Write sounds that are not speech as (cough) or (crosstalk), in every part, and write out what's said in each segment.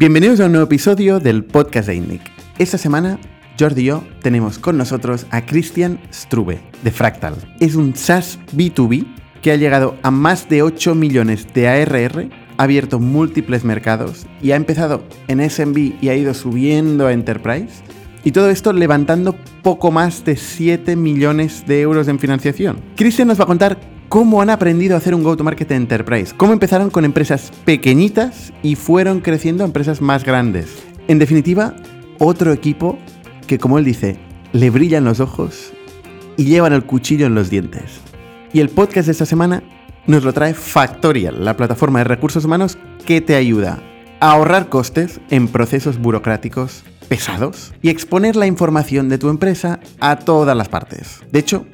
Bienvenidos a un nuevo episodio del podcast de INNIC. Esta semana, Jordi y yo tenemos con nosotros a Christian Strube, de Fractal. Es un SaaS B2B que ha llegado a más de 8 millones de ARR, ha abierto múltiples mercados y ha empezado en SMB y ha ido subiendo a Enterprise. Y todo esto levantando poco más de 7 millones de euros en financiación. Christian nos va a contar cómo han aprendido a hacer un go-to-market enterprise, cómo empezaron con empresas pequeñitas y fueron creciendo a empresas más grandes. En definitiva, otro equipo que, como él dice, le brillan los ojos y llevan el cuchillo en los dientes. Y el podcast de esta semana nos lo trae Factorial, la plataforma de recursos humanos que te ayuda a ahorrar costes en procesos burocráticos pesados y exponer la información de tu empresa a todas las partes. De hecho,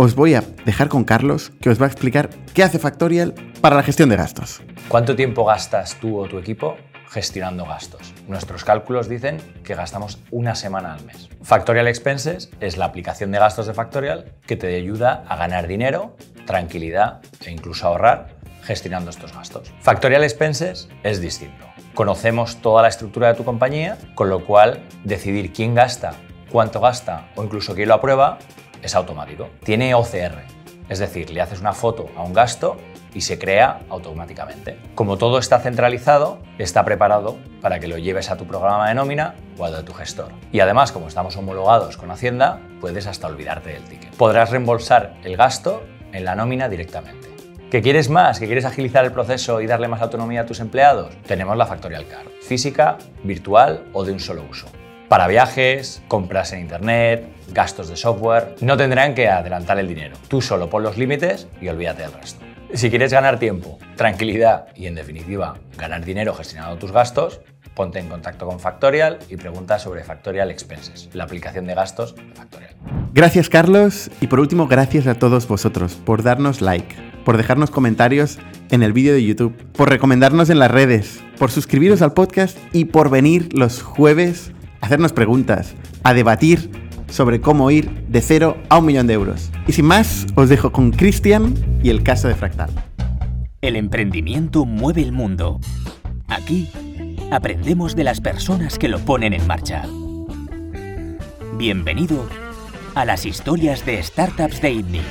os voy a dejar con Carlos, que os va a explicar qué hace Factorial para la gestión de gastos. ¿Cuánto tiempo gastas tú o tu equipo gestionando gastos? Nuestros cálculos dicen que gastamos una semana al mes. Factorial Expenses es la aplicación de gastos de Factorial que te ayuda a ganar dinero, tranquilidad e incluso ahorrar gestionando estos gastos. Factorial Expenses es distinto. Conocemos toda la estructura de tu compañía, con lo cual decidir quién gasta, cuánto gasta o incluso quién lo aprueba es automático. Tiene OCR, es decir, le haces una foto a un gasto y se crea automáticamente. Como todo está centralizado, está preparado para que lo lleves a tu programa de nómina o a tu gestor. Y además, como estamos homologados con Hacienda, puedes hasta olvidarte del ticket. Podrás reembolsar el gasto en la nómina directamente. ¿Que quieres más? ¿Que quieres agilizar el proceso y darle más autonomía a tus empleados? Tenemos la Factorial Card, física, virtual o de un solo uso. Para viajes, compras en internet, gastos de software, no tendrán que adelantar el dinero. Tú solo pon los límites y olvídate del resto. Si quieres ganar tiempo, tranquilidad y en definitiva ganar dinero gestionando tus gastos, ponte en contacto con Factorial y pregunta sobre Factorial Expenses, la aplicación de gastos de Factorial. Gracias Carlos y por último gracias a todos vosotros por darnos like, por dejarnos comentarios en el vídeo de YouTube, por recomendarnos en las redes, por suscribiros al podcast y por venir los jueves hacernos preguntas, a debatir sobre cómo ir de cero a un millón de euros. Y sin más, os dejo con Cristian y el caso de Fractal. El emprendimiento mueve el mundo. Aquí aprendemos de las personas que lo ponen en marcha. Bienvenido a las historias de startups de ITNIC.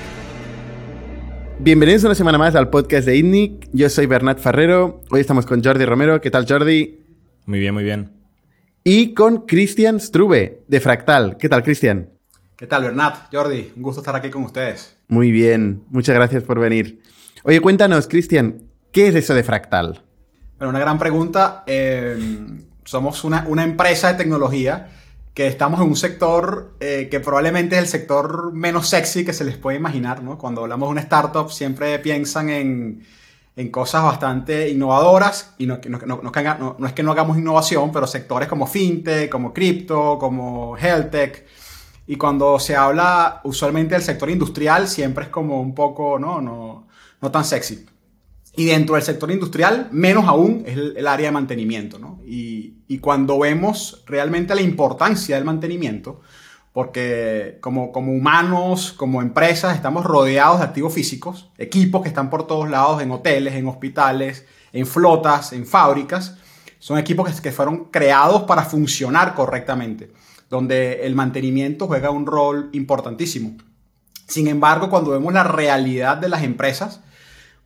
Bienvenidos una semana más al podcast de ITNIC. Yo soy Bernat Ferrero. Hoy estamos con Jordi Romero. ¿Qué tal, Jordi? Muy bien, muy bien y con Cristian Strube de Fractal. ¿Qué tal, Cristian? ¿Qué tal, Bernat? Jordi, un gusto estar aquí con ustedes. Muy bien, muchas gracias por venir. Oye, cuéntanos, Cristian, ¿qué es eso de Fractal? Bueno, una gran pregunta. Eh, somos una, empresa de tecnología que estamos en un sector eh, que probablemente es el sector menos sexy que se les puede imaginar, ¿no? Cuando hablamos de una startup siempre piensan en en cosas bastante innovadoras, y no, no, no, es que no hagamos innovación, pero sectores como fintech, como cripto, como health tech. Y cuando se habla usualmente del sector industrial, siempre es como un poco, no, no, no tan sexy. Y dentro del sector industrial, menos aún, es el, área de mantenimiento. ¿no? Y, y, cuando vemos realmente la importancia del mantenimiento, porque como, como humanos, como empresas, estamos rodeados de activos físicos, equipos que están por todos lados, en hoteles, en hospitales, en flotas, en fábricas. Son equipos que, que fueron creados para funcionar correctamente, donde el mantenimiento juega un rol importantísimo. Sin embargo, cuando vemos la realidad de las empresas,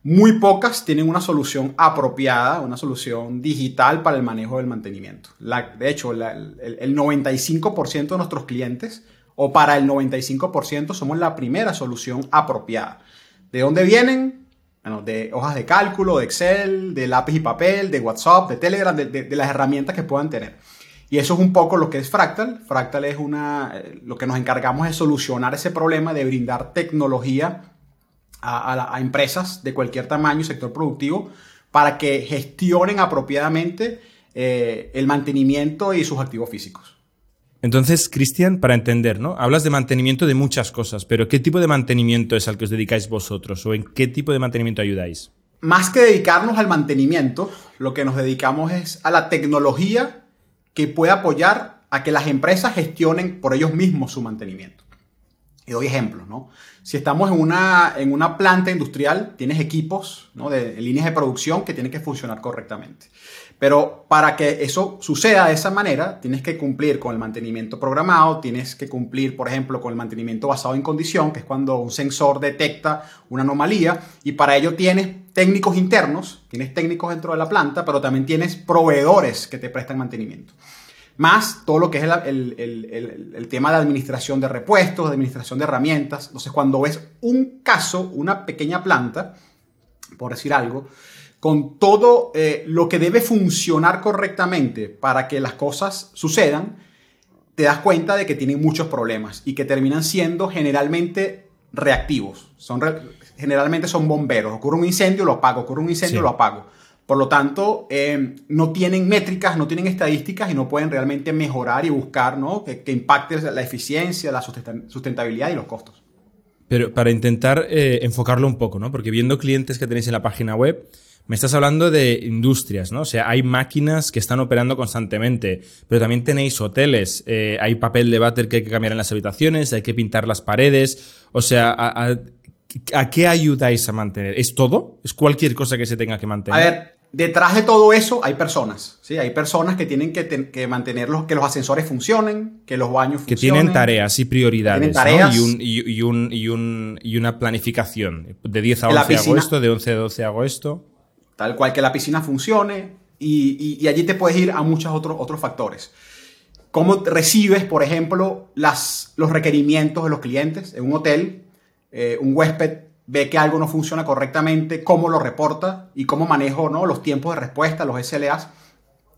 muy pocas tienen una solución apropiada, una solución digital para el manejo del mantenimiento. de hecho, el, el 95% de nuestros clientes, o para el 95%, somos la primera solución apropiada. ¿De dónde vienen? Bueno, de hojas de cálculo, de Excel, de lápiz y papel, de WhatsApp, de Telegram, de, de, las herramientas que puedan tener. Y eso es un poco lo que es Fractal. Fractal es una, eh, lo que nos encargamos de solucionar ese problema de brindar tecnología a, empresas de cualquier tamaño y sector productivo para que gestionen apropiadamente eh, el mantenimiento y sus activos físicos. Entonces, Cristian, para entender, ¿no? Hablas de mantenimiento de muchas cosas, pero ¿qué tipo de mantenimiento es al que os dedicáis vosotros o en qué tipo de mantenimiento ayudáis? Más que dedicarnos al mantenimiento, lo que nos dedicamos es a la tecnología que puede apoyar a que las empresas gestionen por ellos mismos su mantenimiento. Doy ejemplos, ¿no? Si estamos en una, en una planta industrial, tienes equipos ¿no? de, líneas de producción que tienen que funcionar correctamente. Pero para que eso suceda de esa manera, tienes que cumplir con el mantenimiento programado, tienes que cumplir, por ejemplo, con el mantenimiento basado en condición, que es cuando un sensor detecta una anomalía, y para ello tienes técnicos internos, tienes técnicos dentro de la planta, pero también tienes proveedores que te prestan mantenimiento. Más todo lo que es el, tema de administración de repuestos, de administración de herramientas. Entonces, cuando ves un caso, una pequeña planta, por decir algo, con todo eh, lo que debe funcionar correctamente para que las cosas sucedan, te das cuenta de que tienen muchos problemas y que terminan siendo generalmente reactivos. Son generalmente son bomberos. Ocurre un incendio, lo apago. Ocurre un incendio, lo apago. Por lo tanto, eh, no tienen métricas, no tienen estadísticas y no pueden realmente mejorar y buscar ¿no? que, impacte la eficiencia, la sustentabilidad y los costos. Pero para intentar eh, enfocarlo un poco, ¿no? porque viendo clientes que tenéis en la página web, me estás hablando de industrias, ¿no? O sea, hay máquinas que están operando constantemente, pero también tenéis hoteles, eh, hay papel de váter que hay que cambiar en las habitaciones, hay que pintar las paredes. O sea, a, qué ayudáis a mantener? ¿Es todo? ¿Es cualquier cosa que se tenga que mantener? A ver, detrás de todo eso hay personas, ¿sí? Hay personas que tienen que, mantener los, que los ascensores funcionen, que los baños funcionen. Que tienen tareas y prioridades, ¿no? y, un, y, una planificación. De 10 a 11 hago esto, de 11 a 12 hago esto tal cual que la piscina funcione y, allí te puedes ir a muchos otros, otros factores. ¿Cómo recibes, por ejemplo, las, los requerimientos de los clientes en un hotel? Eh, un huésped ve que algo no funciona correctamente, cómo lo reporta y cómo manejo ¿no? los tiempos de respuesta, los SLAs.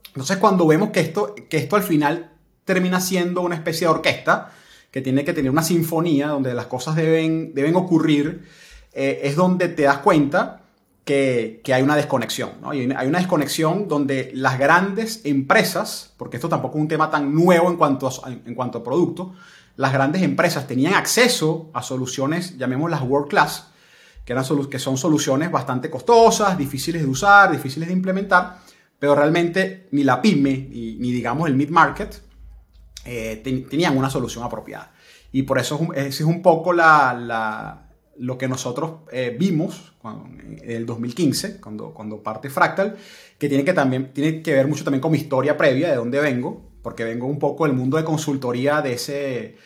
Entonces, cuando vemos que esto, que esto al final termina siendo una especie de orquesta, que tiene que tener una sinfonía donde las cosas deben, deben ocurrir, eh, es donde te das cuenta que, hay una desconexión. ¿no? Hay, una desconexión donde las grandes empresas, porque esto tampoco es un tema tan nuevo en cuanto a, en cuanto a producto, las grandes empresas tenían acceso a soluciones, llamémoslas world class, que, eran que son soluciones bastante costosas, difíciles de usar, difíciles de implementar, pero realmente ni la pyme ni, digamos el mid-market eh, tenían una solución apropiada. Y por eso es, es un poco la lo que nosotros eh, vimos en el 2015, cuando, cuando parte Fractal, que tiene que, también, tiene que ver mucho también con mi historia previa, de dónde vengo, porque vengo un poco del mundo de consultoría de ese,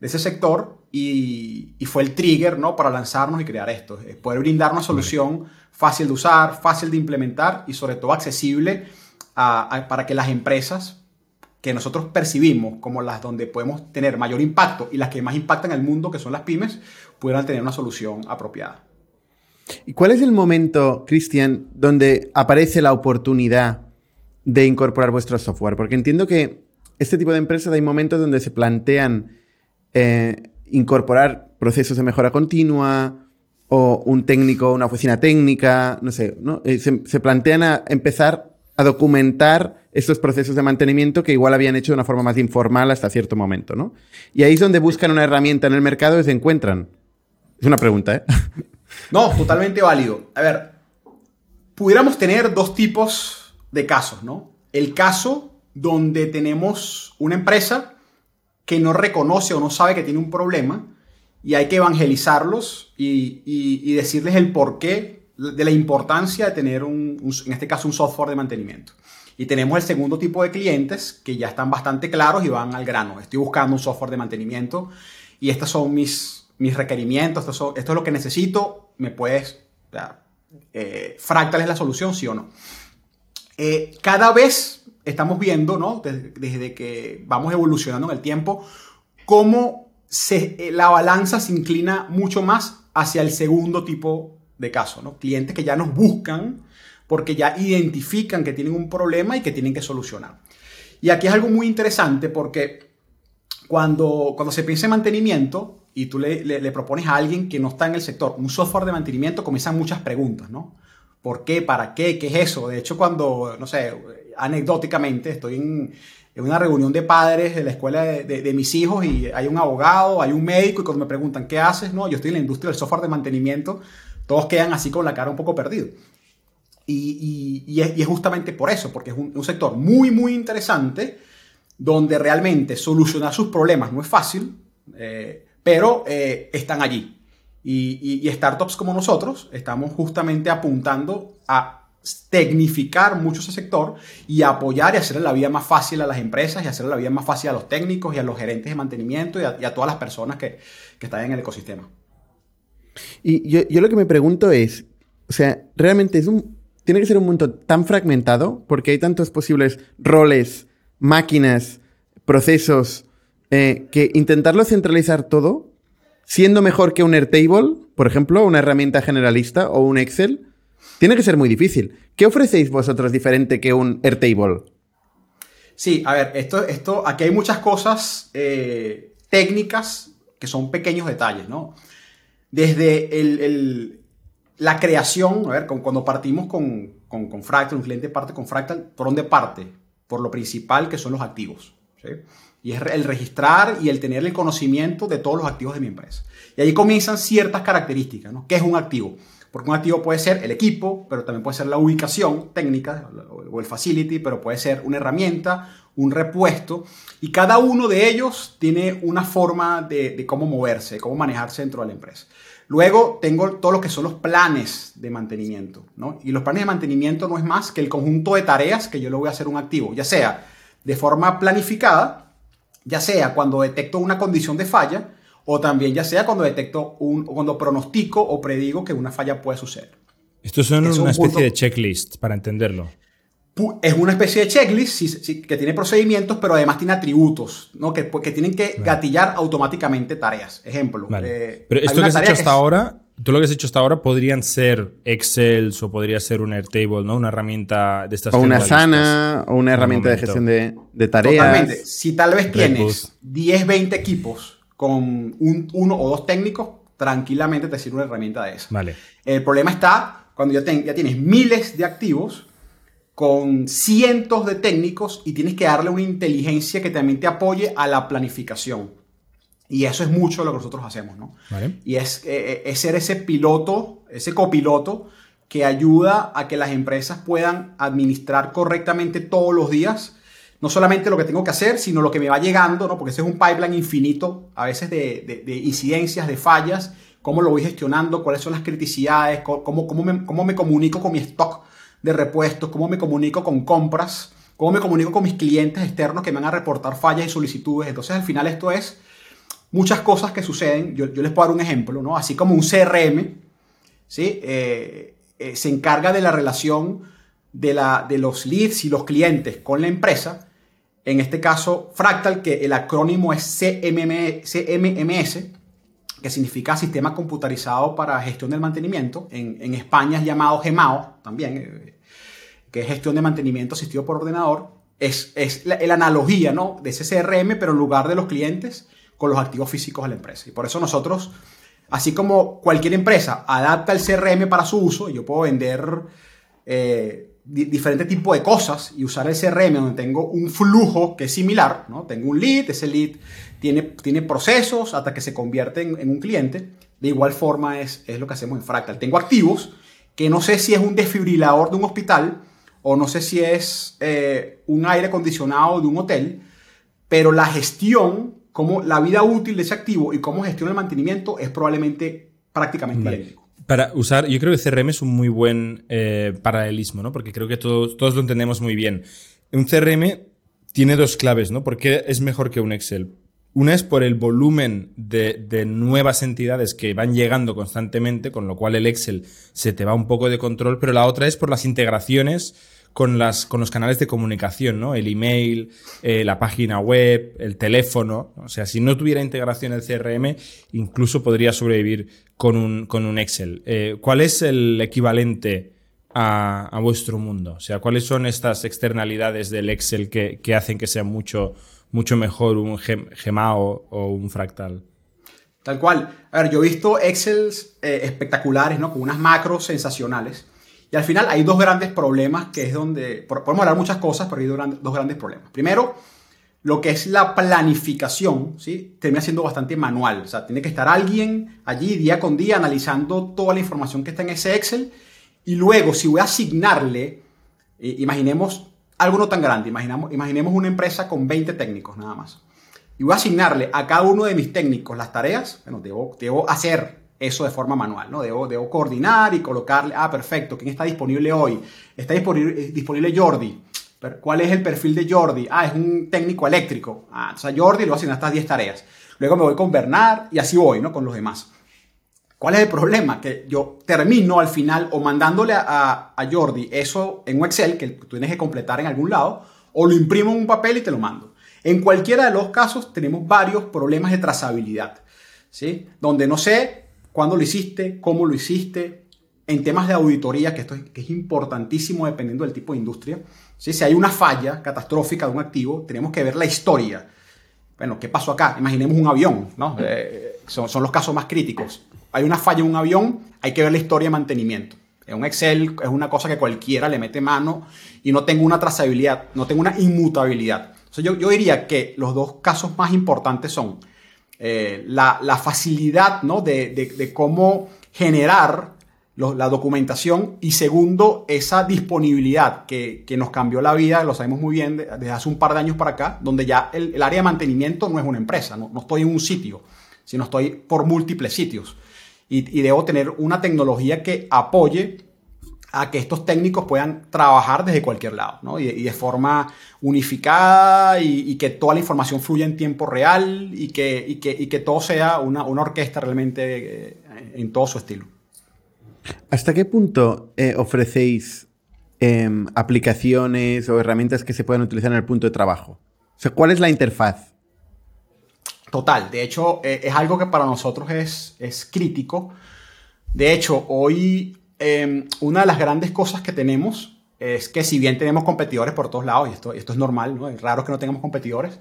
de ese sector y, y, fue el trigger ¿no? para lanzarnos y crear esto, poder brindar una solución fácil de usar, fácil de implementar y sobre todo accesible para que las empresas que nosotros percibimos como las donde podemos tener mayor impacto y las que más impactan el mundo, que son las pymes, puedan tener una solución apropiada. ¿Y cuál es el momento, Cristian, donde aparece la oportunidad de incorporar vuestro software? Porque entiendo que este tipo de empresas hay momentos donde se plantean eh, incorporar procesos de mejora continua o un técnico, una oficina técnica, no sé, ¿no? Eh, se, se plantean a empezar a documentar estos procesos de mantenimiento que igual habían hecho de una forma más informal hasta cierto momento, ¿no? Y ahí es donde buscan una herramienta en el mercado y se encuentran. Es una pregunta, ¿eh? (laughs) No, totalmente válido. A ver, pudiéramos tener dos tipos de casos, ¿no? El caso donde tenemos una empresa que no reconoce o no sabe que tiene un problema y hay que evangelizarlos y, decirles el porqué de la importancia de tener, un, en este caso, un software de mantenimiento. Y tenemos el segundo tipo de clientes que ya están bastante claros y van al grano. Estoy buscando un software de mantenimiento y estos son mis, mis requerimientos, esto, esto es lo que necesito, me puedes... Eh, fractal es la solución, sí o no. Eh, cada vez estamos viendo, ¿no? Desde, que vamos evolucionando en el tiempo, cómo se, eh, la balanza se inclina mucho más hacia el segundo tipo de caso, ¿no? Clientes que ya nos buscan porque ya identifican que tienen un problema y que tienen que solucionar. Y aquí es algo muy interesante porque cuando, cuando se piensa en mantenimiento y tú le, le, propones a alguien que no está en el sector un software de mantenimiento, comienzan muchas preguntas, ¿no? ¿Por qué? ¿Para qué? ¿Qué es eso? De hecho, cuando, no sé, anecdóticamente estoy en, una reunión de padres de la escuela de, mis hijos y hay un abogado, hay un médico y cuando me preguntan, ¿qué haces? No, yo estoy en la industria del software de mantenimiento, todos quedan así con la cara un poco perdidos. Y, es, justamente por eso, porque es un, sector muy, muy interesante, donde realmente solucionar sus problemas no es fácil, eh, pero eh, están allí. Y, startups como nosotros estamos justamente apuntando a tecnificar mucho ese sector y apoyar y hacerle la vida más fácil a las empresas y hacerle la vida más fácil a los técnicos y a los gerentes de mantenimiento y a, todas las personas que, están en el ecosistema. Y yo, yo, lo que me pregunto es, o sea, realmente es un, tiene que ser un mundo tan fragmentado porque hay tantos posibles roles, máquinas, procesos, eh, que intentarlo centralizar todo, siendo mejor que un Airtable, por ejemplo, una herramienta generalista o un Excel, tiene que ser muy difícil. ¿Qué ofrecéis vosotros diferente que un Airtable? Sí, a ver, esto, esto, aquí hay muchas cosas eh, técnicas que son pequeños detalles, ¿no? Desde el, la creación, a ver, cuando partimos con, con, Fractal, un cliente parte con Fractal, ¿por dónde parte? Por lo principal que son los activos. ¿sí? Y es el registrar y el tener el conocimiento de todos los activos de mi empresa. Y ahí comienzan ciertas características, ¿no? ¿Qué es un activo? Porque un activo puede ser el equipo, pero también puede ser la ubicación técnica o el facility, pero puede ser una herramienta, un repuesto. Y cada uno de ellos tiene una forma de, cómo moverse, cómo manejarse dentro de la empresa. Luego tengo todo lo que son los planes de mantenimiento. ¿no? Y los planes de mantenimiento no es más que el conjunto de tareas que yo le voy a hacer un activo, ya sea de forma planificada, ya sea cuando detecto una condición de falla, o también ya sea cuando detecto un, cuando pronostico o predigo que una falla puede suceder. Esto son una especie de checklist para entenderlo. Es una especie de checklist que tiene procedimientos, pero además tiene atributos, ¿no? que, que tienen que gatillar automáticamente tareas. Ejemplo. Eh, pero esto que has hecho hasta ahora, tú lo que has hecho hasta ahora podrían ser Excel o podría ser un Airtable, ¿no? Una herramienta de estas O una Sana, o una herramienta de gestión de, de, tareas. Totalmente. Si tal vez tienes 10, 20 equipos con un, uno o dos técnicos, tranquilamente te sirve una herramienta de esa. Vale. El problema está cuando ya, ya tienes miles de activos con cientos de técnicos y tienes que darle una inteligencia que también te apoye a la planificación. Y eso es mucho lo que nosotros hacemos, ¿no? Vale. Y es, eh, es ser ese piloto, ese copiloto que ayuda a que las empresas puedan administrar correctamente todos los días no solamente lo que tengo que hacer, sino lo que me va llegando, ¿no? porque ese es un pipeline infinito, a veces de, incidencias, de fallas, cómo lo voy gestionando, cuáles son las criticidades, cómo, cómo, me, cómo me comunico con mi stock de repuestos, cómo me comunico con compras, cómo me comunico con mis clientes externos que me van a reportar fallas y solicitudes. Entonces, al final esto es muchas cosas que suceden. Yo, les puedo dar un ejemplo, ¿no? Así como un CRM, ¿sí? Eh, eh, se encarga de la relación de, la, de los leads y los clientes con la empresa, en este caso Fractal, que el acrónimo es CMMS, que significa Sistema Computarizado para Gestión del Mantenimiento. En, España es llamado GEMAO también, eh, que es Gestión de Mantenimiento Asistido por Ordenador. Es, es la, analogía ¿no? de ese CRM, pero en lugar de los clientes, con los activos físicos de la empresa. Y por eso nosotros, así como cualquier empresa adapta el CRM para su uso, yo puedo vender... Eh, diferente tipo de cosas y usar el CRM donde tengo un flujo que es similar, ¿no? Tengo un lead, ese lead tiene, tiene procesos hasta que se convierte en, un cliente. De igual forma es, es, lo que hacemos en Fractal. Tengo activos que no sé si es un desfibrilador de un hospital o no sé si es eh, un aire acondicionado de un hotel, pero la gestión, como la vida útil de ese activo y cómo gestiona el mantenimiento es probablemente prácticamente idéntico. Para usar, yo creo que CRM es un muy buen eh, paralelismo, ¿no? Porque creo que todos, lo entendemos muy bien. Un CRM tiene dos claves, ¿no? Porque es mejor que un Excel. Una es por el volumen de, nuevas entidades que van llegando constantemente, con lo cual el Excel se te va un poco de control, pero la otra es por las integraciones con, las, con los canales de comunicación, ¿no? El email, eh, la página web, el teléfono. O sea, si no tuviera integración el CRM, incluso podría sobrevivir con un, con un Excel. Eh, ¿Cuál es el equivalente a, a, vuestro mundo? O sea, ¿cuáles son estas externalidades del Excel que, que hacen que sea mucho, mucho mejor un Gemao o un fractal? Tal cual. A ver, yo he visto Excels eh, espectaculares, ¿no? Con unas macros sensacionales. Y al final hay dos grandes problemas que es donde, podemos hablar muchas cosas, pero hay dos grandes problemas. Primero, lo que es la planificación, ¿sí? Termina siendo bastante manual. O sea, tiene que estar alguien allí día con día analizando toda la información que está en ese Excel. Y luego, si voy a asignarle, imaginemos algo no tan grande, imaginamos, imaginemos una empresa con 20 técnicos nada más. Y voy a asignarle a cada uno de mis técnicos las tareas, bueno, debo, debo hacer eso de forma manual, ¿no? Debo, debo coordinar y colocarle, ah, perfecto, ¿quién está disponible hoy? Está disponible, disponible Jordi. ¿Cuál es el perfil de Jordi? Ah, es un técnico eléctrico. Ah, entonces a Jordi a asignar estas 10 tareas. Luego me voy con Bernard y así voy, ¿no? Con los demás. ¿Cuál es el problema? Que yo termino al final o mandándole a, a Jordi eso en un Excel que tú tienes que completar en algún lado, o lo imprimo en un papel y te lo mando. En cualquiera de los casos tenemos varios problemas de trazabilidad, ¿sí? Donde no sé cuándo lo hiciste, cómo lo hiciste, en temas de auditoría, que esto es, que es importantísimo dependiendo del tipo de industria. Si hay una falla catastrófica de un activo, tenemos que ver la historia. Bueno, ¿qué pasó acá? Imaginemos un avión, ¿no? Eh, son, son los casos más críticos. Hay una falla en un avión, hay que ver la historia de mantenimiento. En un Excel es una cosa que cualquiera le mete mano y no tengo una trazabilidad, no tengo una inmutabilidad. yo, yo, diría que los dos casos más importantes son eh, la, facilidad ¿no? de, de, cómo generar la documentación y segundo, esa disponibilidad que, que, nos cambió la vida, lo sabemos muy bien desde hace un par de años para acá, donde ya el, área de mantenimiento no es una empresa, no, no, estoy en un sitio, sino estoy por múltiples sitios. Y debo tener una tecnología que apoye a que estos técnicos puedan trabajar desde cualquier lado, ¿no? y, y, de forma unificada y, y, que toda la información fluya en tiempo real y que, y que, y que todo sea una, una orquesta realmente eh, en todo su estilo. ¿Hasta qué punto eh, ofrecéis eh, aplicaciones o herramientas que se puedan utilizar en el punto de trabajo? O sea, ¿cuál es la interfaz? Total, de hecho eh, es algo que para nosotros es, es crítico. De hecho, hoy em, una de las grandes cosas que tenemos es que si bien tenemos competidores por todos lados, y esto, esto es normal, ¿no? es raro que no tengamos competidores,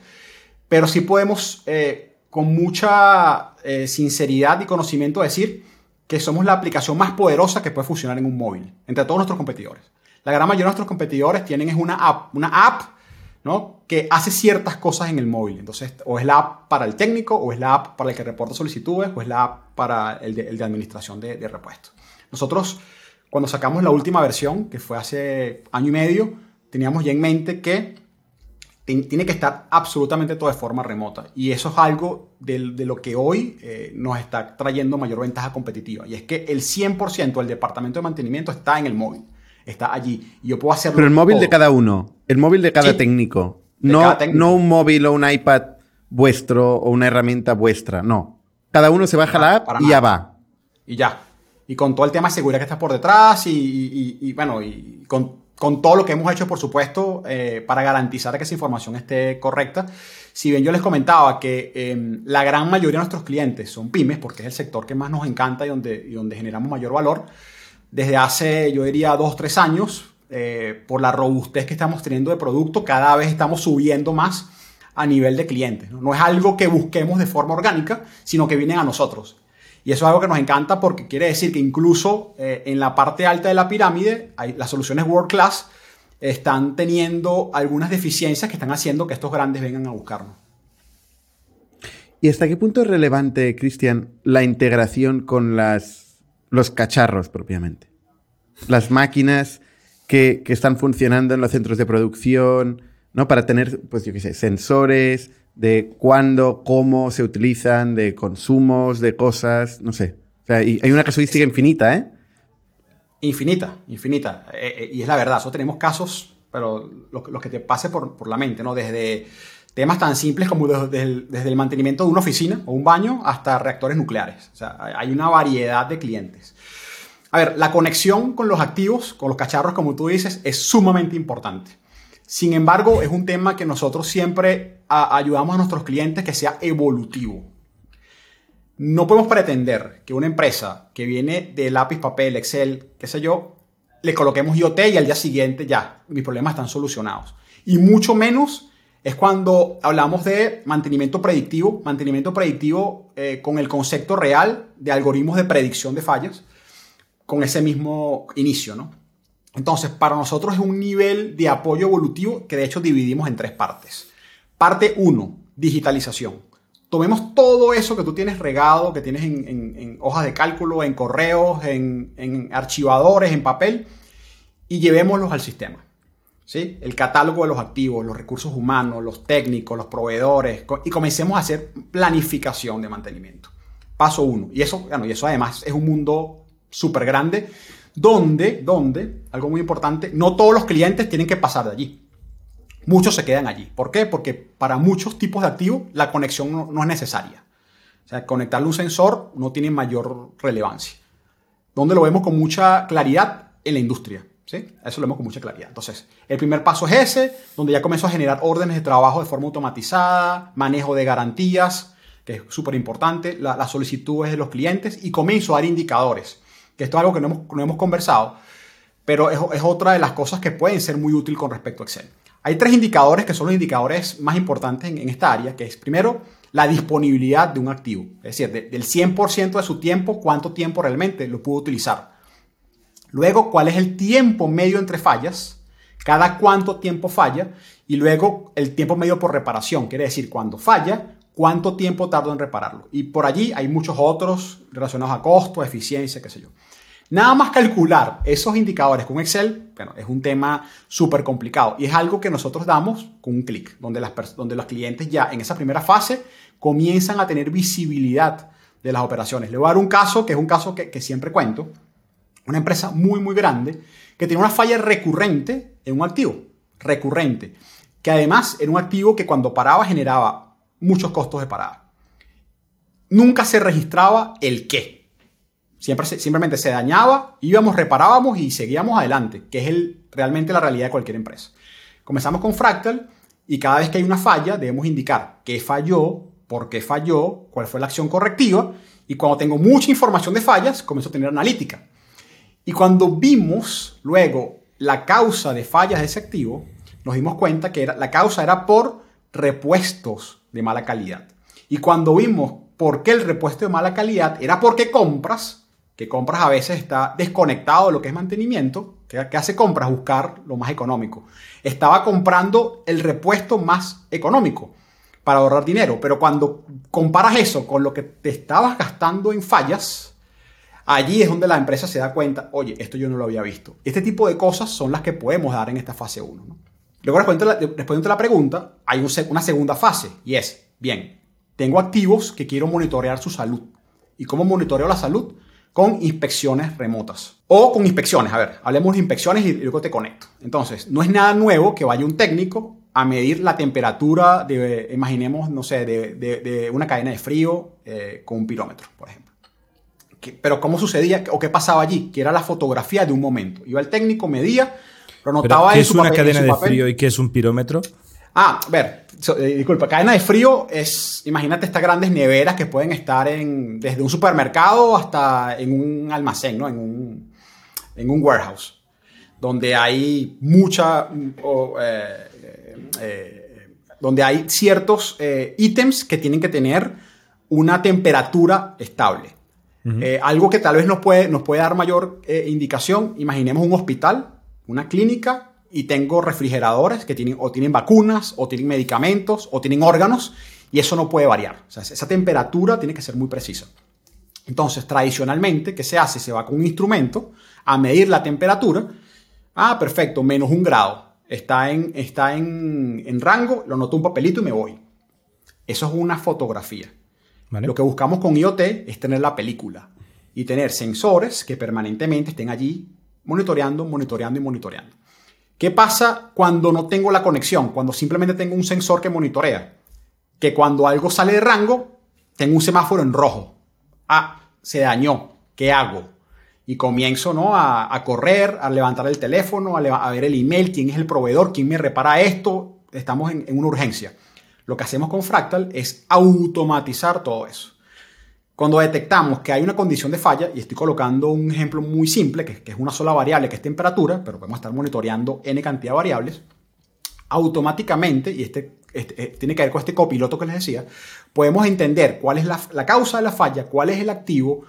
pero sí podemos eh, con mucha eh, sinceridad y conocimiento decir que somos la aplicación más poderosa que puede funcionar en un móvil, entre todos nuestros competidores. La gran mayoría de nuestros competidores tienen es una app, una app ¿no? que hace ciertas cosas en el móvil. Entonces, o es la app para el técnico, o es la app para el que reporta solicitudes, o es la app para el de, el de administración de, de repuestos. Nosotros, cuando sacamos la última versión, que fue hace año y medio, teníamos ya en mente que tiene que estar absolutamente todo de forma remota. Y eso es algo de, de lo que hoy eh, nos está trayendo mayor ventaja competitiva. Y es que el 100% del departamento de mantenimiento está en el móvil. Está allí. Y yo puedo hacerlo. Pero el móvil todo. de cada uno. El móvil de cada sí, técnico. De no, cada técnico. no un móvil o un iPad vuestro o una herramienta vuestra. No. Cada uno se baja ah, la app y ya va. Y ya. Y con todo el tema de seguridad que está por detrás y, y, y bueno, y con con todo lo que hemos hecho, por supuesto, eh, para garantizar que esa información esté correcta. Si bien yo les comentaba que eh, la gran mayoría de nuestros clientes son pymes, porque es el sector que más nos encanta y donde, y donde generamos mayor valor, desde hace, yo diría, dos, tres años, eh, por la robustez que estamos teniendo de producto, cada vez estamos subiendo más a nivel de clientes. ¿no? no es algo que busquemos de forma orgánica, sino que vienen a nosotros. Y eso es algo que nos encanta porque quiere decir que incluso eh, en la parte alta de la pirámide, hay, las soluciones world class están teniendo algunas deficiencias que están haciendo que estos grandes vengan a buscarnos. ¿Y hasta qué punto es relevante, Cristian, la integración con las, los cacharros propiamente? Las máquinas que, que, están funcionando en los centros de producción, ¿no? Para tener, pues yo qué sé, sensores, de cuándo, cómo se utilizan, de consumos, de cosas, no sé. O sea, hay una casuística infinita, ¿eh? Infinita, infinita. Eh, eh, y es la verdad, nosotros tenemos casos, pero lo, lo que te pase por, por, la mente, ¿no? Desde temas tan simples como desde el, desde el, mantenimiento de una oficina o un baño hasta reactores nucleares. O sea, hay una variedad de clientes. A ver, la conexión con los activos, con los cacharros, como tú dices, es sumamente importante. Sin embargo, es un tema que nosotros siempre ayudamos a nuestros clientes que sea evolutivo. No podemos pretender que una empresa que viene de lápiz, papel, Excel, qué sé yo, le coloquemos IoT y al día siguiente ya, mis problemas están solucionados. Y mucho menos es cuando hablamos de mantenimiento predictivo, mantenimiento predictivo eh, con el concepto real de algoritmos de predicción de fallas, con ese mismo inicio, ¿no? Entonces, para nosotros es un nivel de apoyo evolutivo que de hecho dividimos en tres partes. Parte 1, digitalización. Tomemos todo eso que tú tienes regado, que tienes en, hojas de cálculo, en correos, en, archivadores, en papel, y llevémoslos al sistema. ¿Sí? El catálogo de los activos, los recursos humanos, los técnicos, los proveedores, y comencemos a hacer planificación de mantenimiento. Paso uno. Y eso, bueno, y eso además es un mundo súper grande donde, donde, algo muy importante, no todos los clientes tienen que pasar de allí. Muchos se quedan allí. ¿Por qué? Porque para muchos tipos de activos la conexión no, es necesaria. O sea, conectarle un sensor no tiene mayor relevancia. Donde lo vemos con mucha claridad en la industria. ¿sí? Eso lo vemos con mucha claridad. Entonces, el primer paso es ese, donde ya comenzó a generar órdenes de trabajo de forma automatizada, manejo de garantías, que es súper importante, las la solicitudes de los clientes y comienzo a dar indicadores, esto es algo que no hemos, no hemos conversado, pero es, es, otra de las cosas que pueden ser muy útil con respecto a Excel. Hay tres indicadores que son los indicadores más importantes en, esta área, que es primero la disponibilidad de un activo, es decir, del 100% de su tiempo, cuánto tiempo realmente lo pudo utilizar. Luego, cuál es el tiempo medio entre fallas, cada cuánto tiempo falla, y luego el tiempo medio por reparación, quiere decir, cuando falla, cuánto tiempo tardo en repararlo. Y por allí hay muchos otros relacionados a costo, eficiencia, qué sé yo. Nada más calcular esos indicadores con Excel, bueno, es un tema súper complicado y es algo que nosotros damos con un clic, donde, donde los clientes ya en esa primera fase comienzan a tener visibilidad de las operaciones. Le voy a dar un caso que es un caso que, que siempre cuento. Una empresa muy, muy grande que tiene una falla recurrente en un activo, recurrente, que además era un activo que cuando paraba generaba muchos costos de parada. Nunca se registraba el qué. Siempre simplemente se dañaba, íbamos, reparábamos y seguíamos adelante, que es el, realmente la realidad de cualquier empresa. Comenzamos con Fractal y cada vez que hay una falla debemos indicar qué falló, por qué falló, cuál fue la acción correctiva y cuando tengo mucha información de fallas comienzo a tener analítica. Y cuando vimos luego la causa de fallas de ese activo, nos dimos cuenta que la causa era por repuestos de mala calidad. Y cuando vimos por qué el repuesto de mala calidad era porque compras, que compras a veces está desconectado de lo que es mantenimiento, que, hace compras buscar lo más económico. Estaba comprando el repuesto más económico para ahorrar dinero, pero cuando comparas eso con lo que te estabas gastando en fallas, allí es donde la empresa se da cuenta, oye, esto yo no lo había visto. Este tipo de cosas son las que podemos dar en esta fase 1. Luego, respondiendo a la, pregunta, hay una segunda fase y es, bien, tengo activos que quiero monitorear su salud. ¿Y cómo monitoreo la salud? Con inspecciones remotas. O con inspecciones, a ver, hablemos de inspecciones y luego te conecto. Entonces, no es nada nuevo que vaya un técnico a medir la temperatura de, imaginemos, no sé, de, una cadena de frío eh, con un pirómetro, por ejemplo. pero ¿cómo sucedía o qué pasaba allí? Que era la fotografía de un momento. Iba el técnico, medía, ¿Qué es una cadena de frío y qué es un pirómetro? Ah, a ver, eh, disculpa, cadena de frío es, imagínate estas grandes neveras que pueden estar en, desde un supermercado hasta en un almacén, ¿no? En un, en un warehouse, donde hay mucha, eh, eh, donde hay ciertos ítems que tienen que tener una temperatura estable. algo que tal vez nos puede, nos puede dar mayor indicación, imaginemos un hospital una clínica y tengo refrigeradores que tienen o tienen vacunas o tienen medicamentos o tienen órganos y eso no puede variar. O sea, esa temperatura tiene que ser muy precisa. Entonces, tradicionalmente, ¿qué se hace? Se va con un instrumento a medir la temperatura. Ah, perfecto, menos un grado. Está en, está en, en rango, lo noto un papelito y me voy. Eso es una fotografía. Lo que buscamos con IoT es tener la película y tener sensores que permanentemente estén allí monitoreando, monitoreando y monitoreando. ¿Qué pasa cuando no tengo la conexión? Cuando simplemente tengo un sensor que monitorea. Que cuando algo sale de rango, tengo un semáforo en rojo. Ah, se dañó. ¿Qué hago? Y comienzo ¿no? a, correr, a levantar el teléfono, a, ver el email, quién es el proveedor, quién me repara esto. Estamos en una urgencia. Lo que hacemos con Fractal es automatizar todo eso. Cuando detectamos que hay una condición de falla, y estoy colocando un ejemplo muy simple, que, es una sola variable, que es temperatura, pero podemos estar monitoreando n cantidad de variables, automáticamente, y este, este eh, tiene que ver con este copiloto que les decía, podemos entender cuál es la, la causa de la falla, cuál es el activo,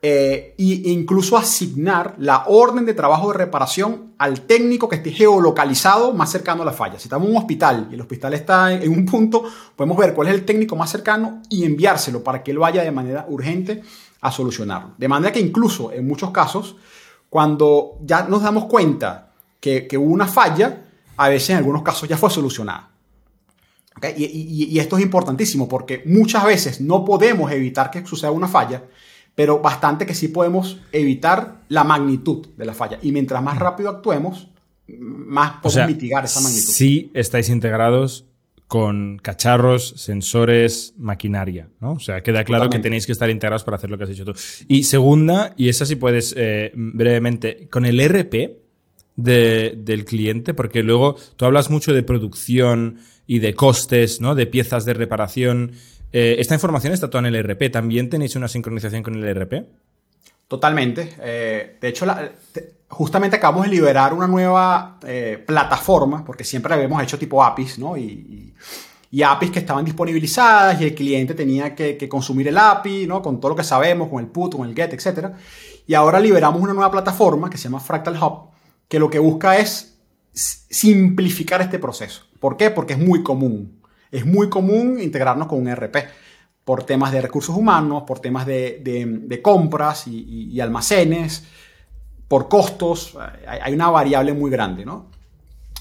e incluso asignar la orden de trabajo de reparación al técnico que esté geolocalizado más cercano a la falla. Si estamos en un hospital y el hospital está en un punto, podemos ver cuál es el técnico más cercano y enviárselo para que él vaya de manera urgente a solucionarlo. De manera que incluso en muchos casos, cuando ya nos damos cuenta que, que hubo una falla, a veces en algunos casos ya fue solucionada. Y, esto es importantísimo porque muchas veces no podemos evitar que suceda una falla, pero bastante que sí podemos evitar la magnitud de la falla. Y mientras más rápido actuemos, más podemos mitigar esa magnitud. Si estáis integrados con cacharros, sensores, maquinaria, ¿no? O sea, queda claro que tenéis que estar integrados para hacer lo que has dicho tú. Y segunda, y esa sí puedes eh, brevemente, con el RP del cliente, porque luego tú hablas mucho de producción y de costes, ¿no? De piezas de reparación. Eh, esta información está toda en el RP. ¿También tenéis una sincronización con el RP? Totalmente. Eh, de hecho, justamente acabamos de liberar una nueva eh, plataforma, porque siempre habíamos hecho tipo APIs, ¿no? Y, APIs que estaban disponibilizadas y el cliente tenía que, consumir el API, ¿no? Con todo lo que sabemos, con el put, con el get, etc. Y ahora liberamos una nueva plataforma que se llama Fractal Hub, que lo que busca es simplificar este proceso. ¿Por qué? Porque es muy común. Es muy común integrarnos con un ERP por temas de recursos humanos, por temas de, compras y, almacenes, por costos, hay, una variable muy grande, ¿no?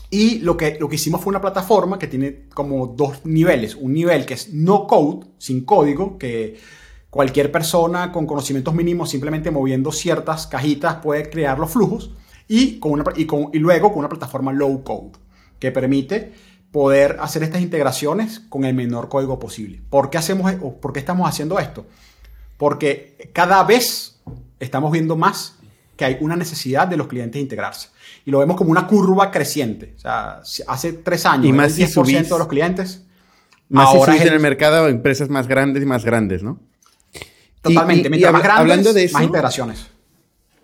Y lo que, lo que hicimos fue una plataforma que tiene como dos niveles. Un nivel que es no code, sin código, que cualquier persona con conocimientos mínimos simplemente moviendo ciertas cajitas puede crear los flujos. Y, con una, y, con, y luego con una plataforma low code, que permite poder hacer estas integraciones con el menor código posible. ¿Por qué, hacemos, e-, por qué estamos haciendo esto? Porque cada vez estamos viendo más que hay una necesidad de los clientes integrarse. Y lo vemos como una curva creciente. O sea, hace tres años, y más el 10% de los clientes. Más ahora si en el mercado empresas más grandes y más grandes, ¿no? Totalmente. Mientras más grandes, hablando de más integraciones.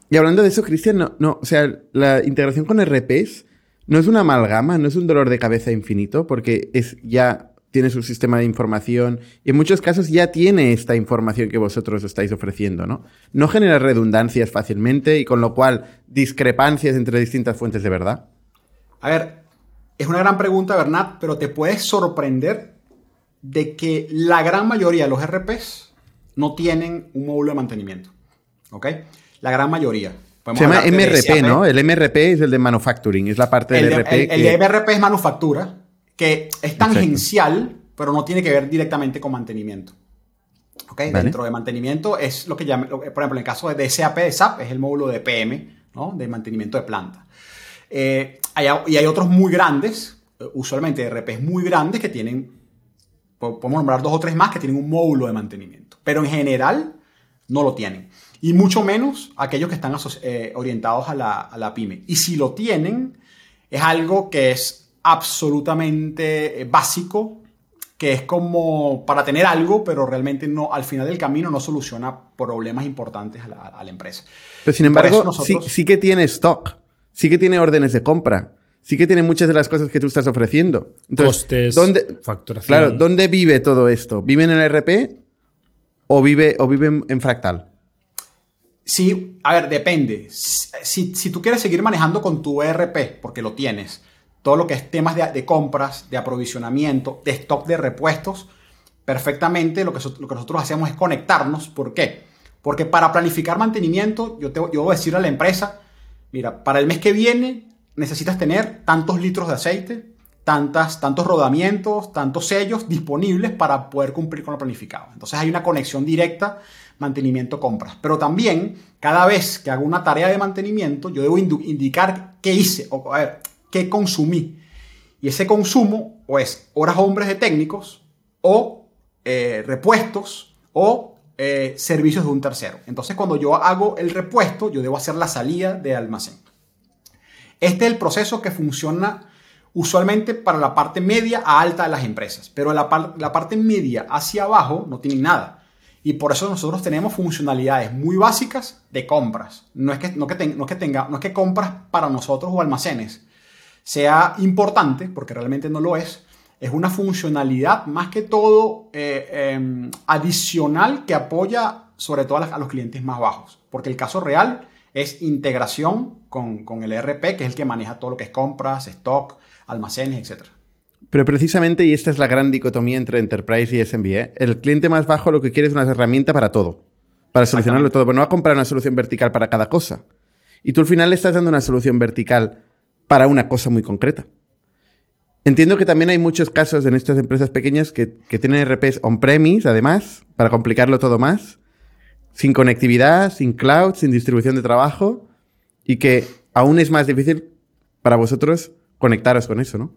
Y hablando de eso, Cristian, no, no, o sea, la integración con RPs no es una amalgama, no es un dolor de cabeza infinito, porque es ya tiene su sistema de información y en muchos casos ya tiene esta información que vosotros estáis ofreciendo, ¿no? No genera redundancias fácilmente y con lo cual discrepancias entre distintas fuentes de verdad. A ver, es una gran pregunta, Bernat, pero te puedes sorprender de que la gran mayoría de los RPs no tienen un módulo de mantenimiento. ¿Ok? La gran mayoría. Se llama MRP, ¿no? El MRP es el de manufacturing, es la parte del RP. El, el, MRP es manufactura, que es tangencial, pero no tiene que ver directamente con mantenimiento. ¿Ok? Dentro de mantenimiento es lo que llaman, por ejemplo, en el caso de SAP, de SAP es el módulo de PM, ¿no? De mantenimiento de planta. Eh, y hay otros muy grandes, usualmente RPs muy grandes que tienen, podemos nombrar dos o tres más que tienen un módulo de mantenimiento, pero en general no lo tienen y mucho menos aquellos que están eh, orientados a la, pyme. Y si lo tienen, es algo que es absolutamente eh, básico, que es como para tener algo, pero realmente no, al final del camino no soluciona problemas importantes a la, empresa. Pero sin embargo, sí, que tiene stock, sí que tiene órdenes de compra, sí que tiene muchas de las cosas que tú estás ofreciendo. Costes, ¿dónde, facturación. Claro, ¿dónde vive todo esto? ¿Vive en el RP o vive, o vive en Fractal? Sí, a ver, depende. Si, si, tú quieres seguir manejando con tu ERP, porque lo tienes, todo lo que es temas de, compras, de aprovisionamiento, de stock de repuestos, perfectamente lo que, lo que nosotros hacemos es conectarnos. ¿Por qué? Porque para planificar mantenimiento, yo, te, yo voy a decirle a la empresa, mira, para el mes que viene necesitas tener tantos litros de aceite, tantas, tantos rodamientos, tantos sellos disponibles para poder cumplir con lo planificado. Entonces hay una conexión directa mantenimiento, compras. Pero también, cada vez que hago una tarea de mantenimiento, yo debo indicar qué hice, o qué consumí. Y ese consumo, o es horas hombres de técnicos, o eh, repuestos, o eh, servicios de un tercero. Entonces, cuando yo hago el repuesto, yo debo hacer la salida de almacén. Este es el proceso que funciona usualmente para la parte media a alta de las empresas, pero la parte media hacia abajo no tiene nada. Y por eso nosotros tenemos funcionalidades muy básicas de compras. No es que, no que, que, tenga, no es que compras para nosotros o almacenes sea importante, porque realmente no lo es. Es una funcionalidad más que todo eh, em, adicional que apoya sobre todo a, los clientes más bajos. Porque el caso real es integración con, con el ERP, que es el que maneja todo lo que es compras, stock, almacenes, etc. Pero precisamente, y esta es la gran dicotomía entre Enterprise y SMB, ¿eh? el cliente más bajo lo que quiere es una herramienta para todo, para solucionarlo todo, pero no va a comprar una solución vertical para cada cosa. Y tú al final le estás dando una solución vertical para una cosa muy concreta. Entiendo que también hay muchos casos en estas empresas pequeñas que, que tienen RPs on-premise, además, para complicarlo todo más, sin conectividad, sin cloud, sin distribución de trabajo, y que aún es más difícil para vosotros conectaros con eso, ¿no?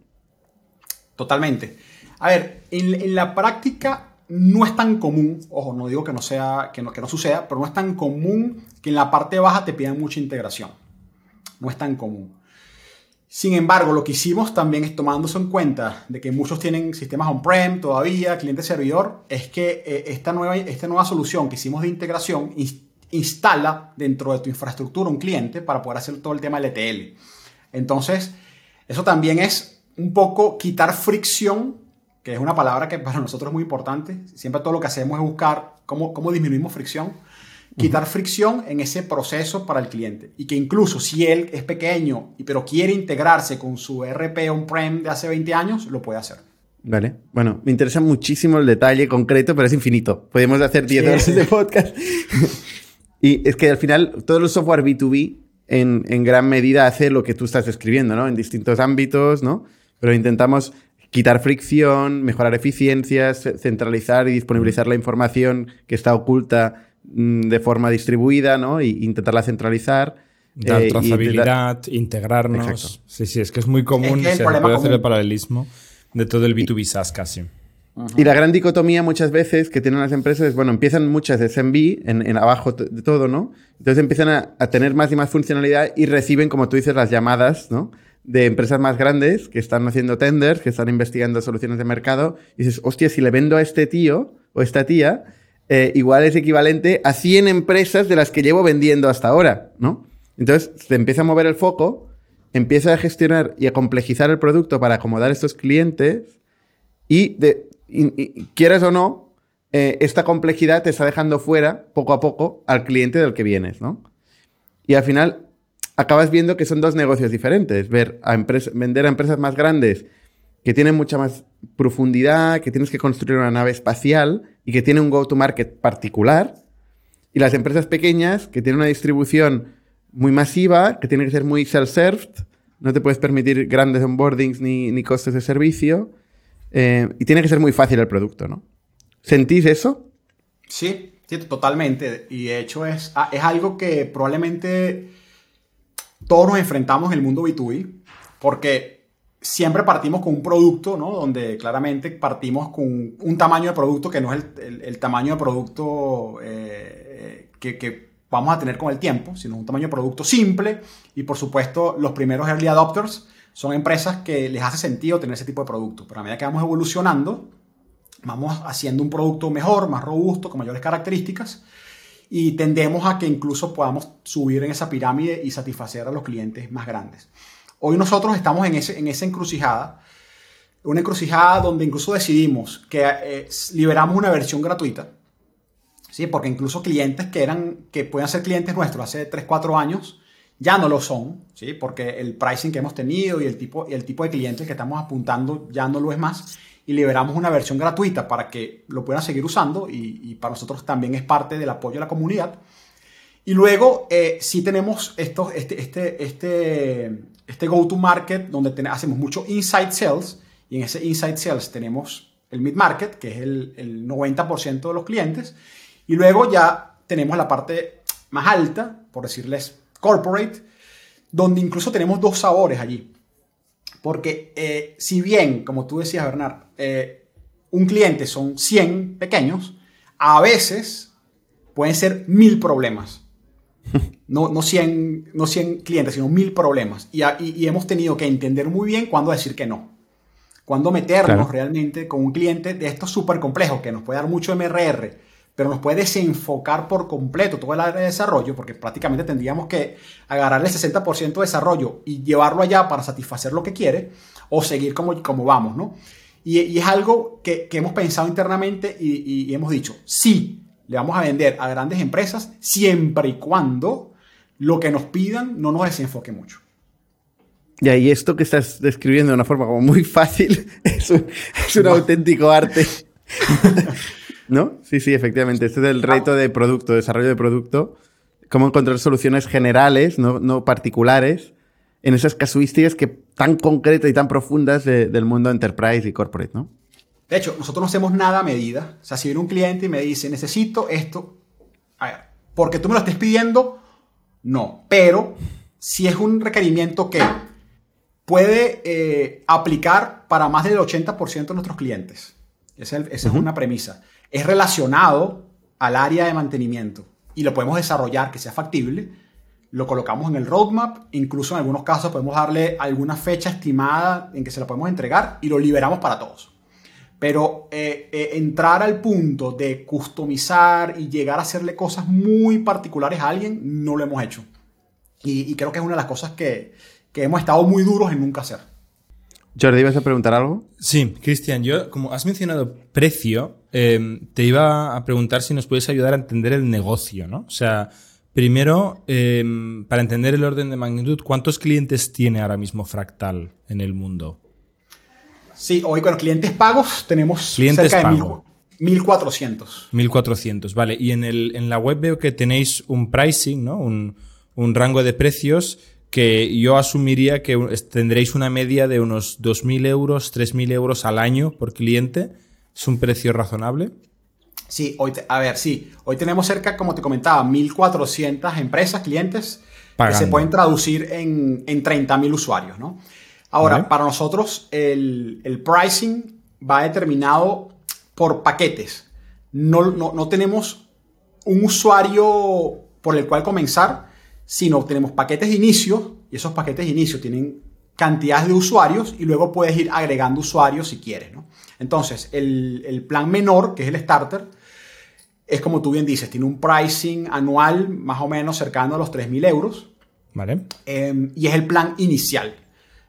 Totalmente. A ver, en, la práctica no es tan común, ojo, no digo que no sea, que no, que no suceda, pero no es tan común que en la parte baja te pidan mucha integración. No es tan común. Sin embargo, lo que hicimos también es tomándose en cuenta de que muchos tienen sistemas on-prem todavía, cliente-servidor, es que eh, esta, nueva, esta nueva solución que hicimos de integración instala dentro de tu infraestructura un cliente para poder hacer todo el tema del ETL. Entonces, eso también es un poco quitar fricción, que es una palabra que para nosotros es muy importante. Siempre todo lo que hacemos es buscar cómo, cómo disminuimos fricción quitar fricción en ese proceso para el cliente. Y que incluso si él es pequeño, pero quiere integrarse con su RP on-prem de hace 20 años, lo puede hacer. Vale. Bueno, me interesa muchísimo el detalle concreto, pero es infinito. Podemos hacer 10 horas de podcast. (laughs) y es que al final, todos los software B2B en, en, gran medida hace lo que tú estás escribiendo, ¿no? En distintos ámbitos, ¿no? Pero intentamos quitar fricción, mejorar eficiencias, centralizar y disponibilizar la información que está oculta Mm, de forma distribuida, ¿no? Y intentarla centralizar. Dar eh, trazabilidad, integrarnos. Sí, sí, es que es muy común, se puede hacer el paralelismo de todo el B2B SaaS casi. Y la gran dicotomía muchas veces que tienen las empresas es, bueno, empiezan muchas de SMB en, en abajo de todo, ¿no? Entonces empiezan a, a, tener más y más funcionalidad y reciben, como tú dices, las llamadas, ¿no? De empresas más grandes que están haciendo tenders, que están investigando soluciones de mercado. Y dices, hostia, si le vendo a este tío o esta tía, eh, igual es equivalente a 100 empresas de las que llevo vendiendo hasta ahora, ¿no? Entonces, se empieza a mover el foco, empieza a gestionar y a complejizar el producto para acomodar a estos clientes y, quieras o no, eh, esta complejidad te está dejando fuera, poco a poco, al cliente del que vienes, ¿no? Y al final acabas viendo que son dos negocios diferentes. Ver a vender a empresas más grandes que tienen mucha más profundidad, que tienes que construir una nave espacial y que tiene un go-to-market particular, y las empresas pequeñas que tienen una distribución muy masiva, que tiene que ser muy self-served, no te puedes permitir grandes onboardings ni, ni costes de servicio, eh, y tiene que ser muy fácil el producto, ¿no? ¿Sentís eso? Sí, sí, totalmente. Y de hecho es, ah, es algo que probablemente todos nos enfrentamos en el mundo B2B, porque siempre partimos con un producto, ¿no? Donde claramente partimos con un tamaño de producto que no es el, tamaño de producto eh, que, vamos a tener con el tiempo, sino un tamaño de producto simple. Y por supuesto, los primeros early adopters son empresas que les hace sentido tener ese tipo de producto. Pero a medida que vamos evolucionando, vamos haciendo un producto mejor, más robusto, con mayores características. Y tendemos a que incluso podamos subir en esa pirámide y satisfacer a los clientes más grandes. Hoy nosotros estamos en, ese, en esa encrucijada, una encrucijada donde incluso decidimos que eh, liberamos una versión gratuita, ¿sí? porque incluso clientes que, eran, que pueden ser clientes nuestros hace 3, 4 años, ya no lo son, ¿sí? porque el pricing que hemos tenido y el, tipo, y el tipo de clientes que estamos apuntando ya no lo es más. Y liberamos una versión gratuita para que lo puedan seguir usando y, para nosotros también es parte del apoyo a la comunidad. Y luego eh, sí tenemos estos, este, este, este, este go-to-market donde hacemos mucho inside sales y en ese inside sales tenemos el mid-market, que es el, el 90% de los clientes, y luego ya tenemos la parte más alta, por decirles corporate, donde incluso tenemos dos sabores allí. Porque eh, si bien, como tú decías, Bernard, eh, un cliente son 100 pequeños, a veces pueden ser mil problemas. (laughs) No, no, 100, no 100 clientes, sino mil problemas. Y, y, hemos tenido que entender muy bien cuándo decir que no. Cuándo meternos realmente con un cliente de estos súper complejos, que nos puede dar mucho MRR, pero nos puede desenfocar por completo todo el área de desarrollo, porque prácticamente tendríamos que agarrar el 60% de desarrollo y llevarlo allá para satisfacer lo que quiere, o seguir como, como vamos, ¿no? Y, y es algo que, que, hemos pensado internamente y, y hemos dicho, sí, le vamos a vender a grandes empresas siempre y cuando lo que nos pidan no nos desenfoque mucho. Y ahí esto que estás describiendo de una forma como muy fácil (laughs) es un, es un auténtico arte. (laughs) ¿No? Sí, sí, efectivamente. Este es el reto de producto, desarrollo de producto. Cómo encontrar soluciones generales, no, no particulares, en esas casuísticas que tan concretas y tan profundas del mundo enterprise y corporate, ¿no? De hecho, nosotros no hacemos nada a medida. O sea, si viene un cliente y me dice, necesito esto, a ver, porque tú me lo estés pidiendo, no. Pero si es un requerimiento que puede eh, aplicar para más del 80% de nuestros clientes. Esa es, una premisa. Es relacionado al área de mantenimiento y lo podemos desarrollar que sea factible. Lo colocamos en el roadmap, incluso en algunos casos podemos darle alguna fecha estimada en que se la podemos entregar y lo liberamos para todos. Pero eh, eh, entrar al punto de customizar y llegar a hacerle cosas muy particulares a alguien, no lo hemos hecho. Y, creo que es una de las cosas que, que hemos estado muy duros en nunca hacer. Jordi, ¿ibas a preguntar algo? Sí, Cristian, yo, como has mencionado precio, em, te iba a preguntar si nos puedes ayudar a entender el negocio, ¿no? O sea, primero, em, para entender el orden de magnitud, ¿cuántos clientes tiene ahora mismo Fractal en el mundo? Sí, hoy con los clientes pagos tenemos clientes cerca de 1400. 1400, vale. Y en, el, en la web veo que tenéis un pricing, ¿no? Un, un rango de precios que yo asumiría que tendréis una media de unos 2.000 euros, 3.000 euros al año por cliente. ¿Es un precio razonable? Sí, hoy a ver, sí. Hoy tenemos cerca, como te comentaba, 1.400 empresas, clientes, que se pueden traducir en, en 30.000 usuarios, ¿no? Ahora, para nosotros el, el, pricing va determinado por paquetes. No, no, no tenemos un usuario por el cual comenzar, sino tenemos paquetes de inicio y esos paquetes de inicio tienen cantidades de usuarios y luego puedes ir agregando usuarios si quieres. ¿no? Entonces, el, plan menor, que es el starter, es como tú bien dices, tiene un pricing anual más o menos cercano a los 3.000 euros. Vale. Em, y es el plan inicial.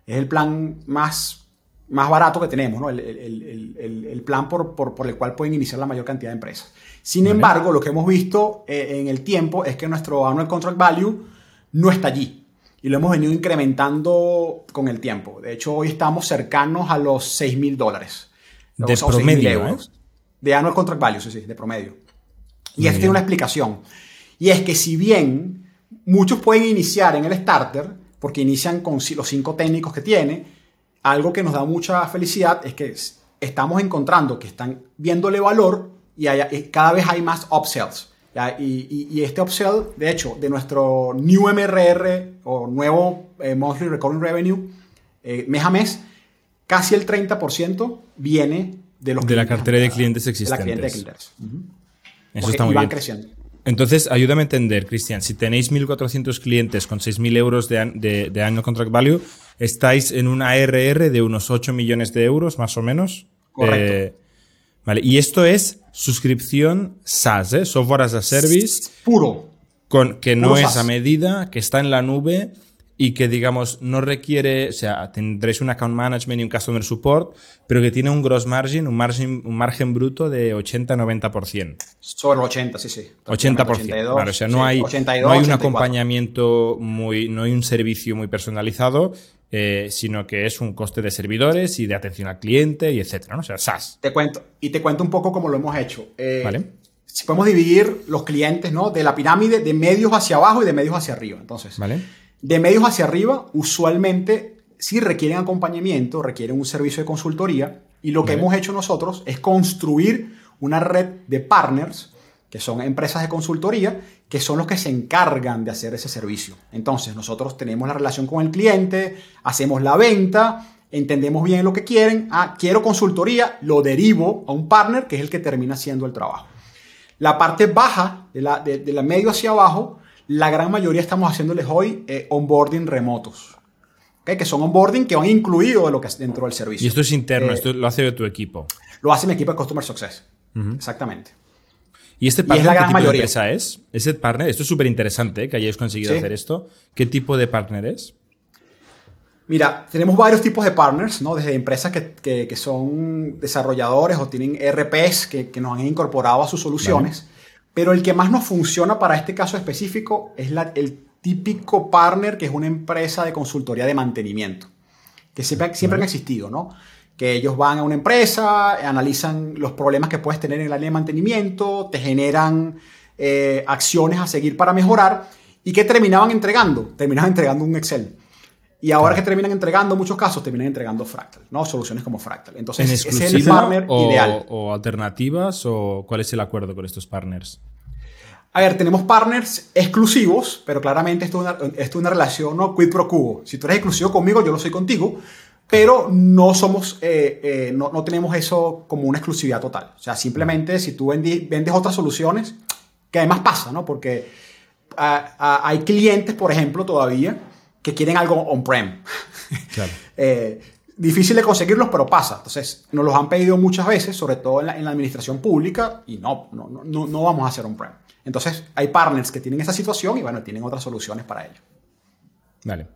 Es el plan más, más barato que tenemos, ¿no? el, plan por, por, el cual pueden iniciar la mayor cantidad de empresas. Sin embargo, lo que hemos visto eh, en el tiempo es que nuestro annual contract value no está allí. Y lo hemos venido incrementando con el tiempo. De hecho, hoy estamos cercanos a los 6 mil dólares. De promedio, euros. ¿eh? De annual contract value, sí, sí, de promedio. Y esto tiene una explicación. Y es que si bien muchos pueden iniciar en el starter, porque inician con los cinco técnicos que tiene, algo que nos da mucha felicidad es que estamos encontrando que están viéndole valor y, cada vez hay más upsells. Y, este upsell, de hecho, de nuestro new MRR o nuevo eh, Monthly Recurring Revenue, eh, mes a mes, casi el 30% viene de los de la cartera de clientes existentes. De la de clientes. Eso está muy van bien. creciendo. Entonces, ayúdame a entender, Cristian, si tenéis 1.400 clientes con 6.000 euros de, de, de año contract value, estáis en una ARR de unos 8 millones de euros, más o menos. Correcto. Eh, vale, y esto es suscripción SaaS, ¿eh? Software as a Service. Puro. Con, que no es a medida, que está en la nube y que, digamos, no requiere, o sea, tendréis un account management y un customer support, pero que tiene un gross margin, un margen, un margen bruto de 80-90%. Sobre 80, sí, sí. 80%. o sea, no hay, no hay un acompañamiento muy, no hay un servicio muy personalizado, eh, sino que es un coste de servidores y de atención al cliente y etcétera, ¿no? O sea, SaaS. Te cuento, y te cuento un poco cómo lo hemos hecho. Eh, vale. Si podemos dividir los clientes, ¿no? De la pirámide de medios hacia abajo y de medios hacia arriba. Entonces, vale. de medios hacia arriba, usualmente, si requieren acompañamiento, requieren un servicio de consultoría, y lo que hemos hecho nosotros es construir una red de partners que son empresas de consultoría, que son los que se encargan de hacer ese servicio. Entonces, nosotros tenemos la relación con el cliente, hacemos la venta, entendemos bien lo que quieren, ah, quiero consultoría, lo derivo a un partner que es el que termina haciendo el trabajo. La parte baja, de la, de, la medio hacia abajo, la gran mayoría estamos haciéndoles hoy eh, onboarding remotos. que son onboarding que van incluido de lo que es dentro del servicio. Y esto es interno, eh, esto lo hace tu equipo. Lo hace mi equipo de Customer Success. Exactamente. ¿Y este partner qué tipo de empresa es? ¿Ese partner? Esto es súper interesante ¿eh? que hayáis conseguido hacer esto. ¿Qué tipo de partner es? Mira, tenemos varios tipos de partners, ¿no? Desde empresas que, son desarrolladores o tienen RPs que, nos han incorporado a sus soluciones. Pero el que más nos funciona para este caso específico es el típico partner que es una empresa de consultoría de mantenimiento. Que siempre, siempre han existido, ¿no? Que ellos van a una empresa, analizan los problemas que puedes tener en la línea de mantenimiento, te generan eh, acciones a seguir para mejorar y que terminaban entregando, terminaban entregando un Excel. Y ahora que terminan entregando, en muchos casos, terminan entregando Fractal, ¿no? Soluciones como Fractal. Entonces, ¿En ese es el partner o, ideal. o alternativas o cuál es el acuerdo con estos partners? A ver, tenemos partners exclusivos, pero claramente esto es una, esto es una relación no quid pro quo. Si tú eres exclusivo conmigo, yo lo soy contigo, pero no somos, eh, eh, no, no tenemos eso como una exclusividad total. O sea, simplemente si tú vendi- vendes otras soluciones, que además pasa, ¿no? Porque hay clientes, por ejemplo, todavía que quieren algo on-prem. (laughs) Claro. Eh, difícil de conseguirlos, pero pasa. Entonces, nos los han pedido muchas veces, sobre todo en la, en la administración pública, y no, no, no, no, no vamos a hacer on-prem. Entonces, hay partners que tienen esa situación y, bueno, tienen otras soluciones para ello. Vale.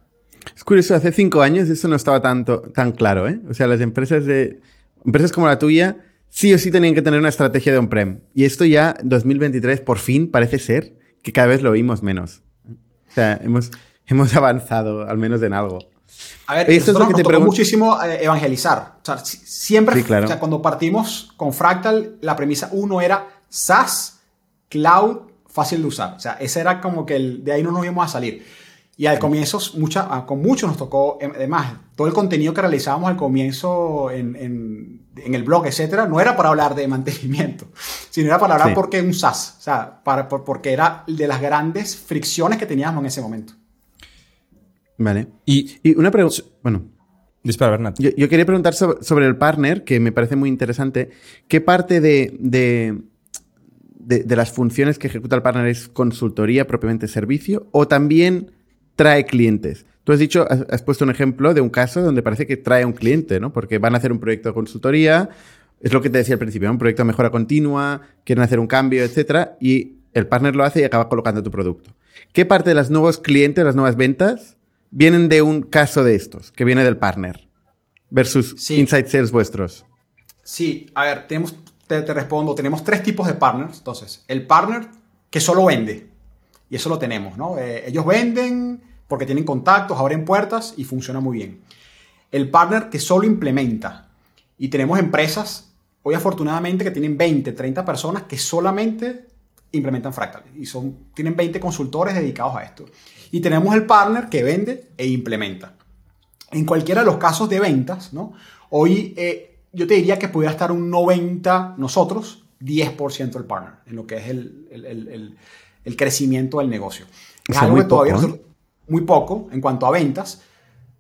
Es curioso, hace cinco años eso no estaba tanto, tan claro, ¿eh? O sea, las empresas de. Empresas como la tuya sí o sí tenían que tener una estrategia de on-prem. Y esto ya, 2023, por fin parece ser que cada vez lo oímos menos. O sea, hemos, hemos (laughs) avanzado, al menos en algo. A ver, esto es lo que nos te tocó pregunto. muchísimo eh, evangelizar. O sea, si- siempre, Sí, claro. o sea, cuando partimos con Fractal, la premisa uno era SaaS, cloud, fácil de usar. O sea, ese era como que el, de ahí no nos íbamos a salir. Y al comienzo, mucha, con muchos nos tocó, em, además, todo el contenido que realizábamos al comienzo en, en- en el blog, etcétera, no era para hablar de mantenimiento, (laughs) sino era para hablar Sí. porque un SaaS, o sea, para, por- porque era de las grandes fricciones que teníamos en ese momento. Vale. Y Y una pregunta. Bueno. dispara, Bernat. Yo, yo quería preguntar sobre, sobre el partner, que me parece muy interesante. ¿Qué parte de, de, de- de las funciones que ejecuta el partner es consultoría, propiamente servicio, o también trae clientes? Tú has dicho, has, has puesto un ejemplo de un caso donde parece que trae un cliente, ¿no? Porque van a hacer un proyecto de consultoría, es lo que te decía al principio, un proyecto de mejora continua, quieren hacer un cambio, etcétera, y el partner lo hace y acaba colocando tu producto. ¿Qué parte de los nuevos clientes, las nuevas ventas, vienen de un caso de estos, que viene del partner? versus Sí. inside sales vuestros. Sí, a ver, tenemos, te, te respondo, tenemos tres tipos de partners. Entonces, el partner que solo vende, y eso lo tenemos, ¿no? Eh, ellos venden porque tienen contactos, abren puertas y funciona muy bien. El partner que solo implementa, y tenemos empresas, hoy afortunadamente, que tienen 20, 30 personas que solamente implementan Fractal, y son, tienen 20 consultores dedicados a esto. Y tenemos el partner que vende e implementa en cualquiera de los casos de ventas, ¿no? Hoy eh, yo te diría que pudiera estar un 90 nosotros, 10% el partner, en lo que es el, el- el- crecimiento del negocio. O Es sea, algo que todavía ¿eh? Muy poco en cuanto a ventas,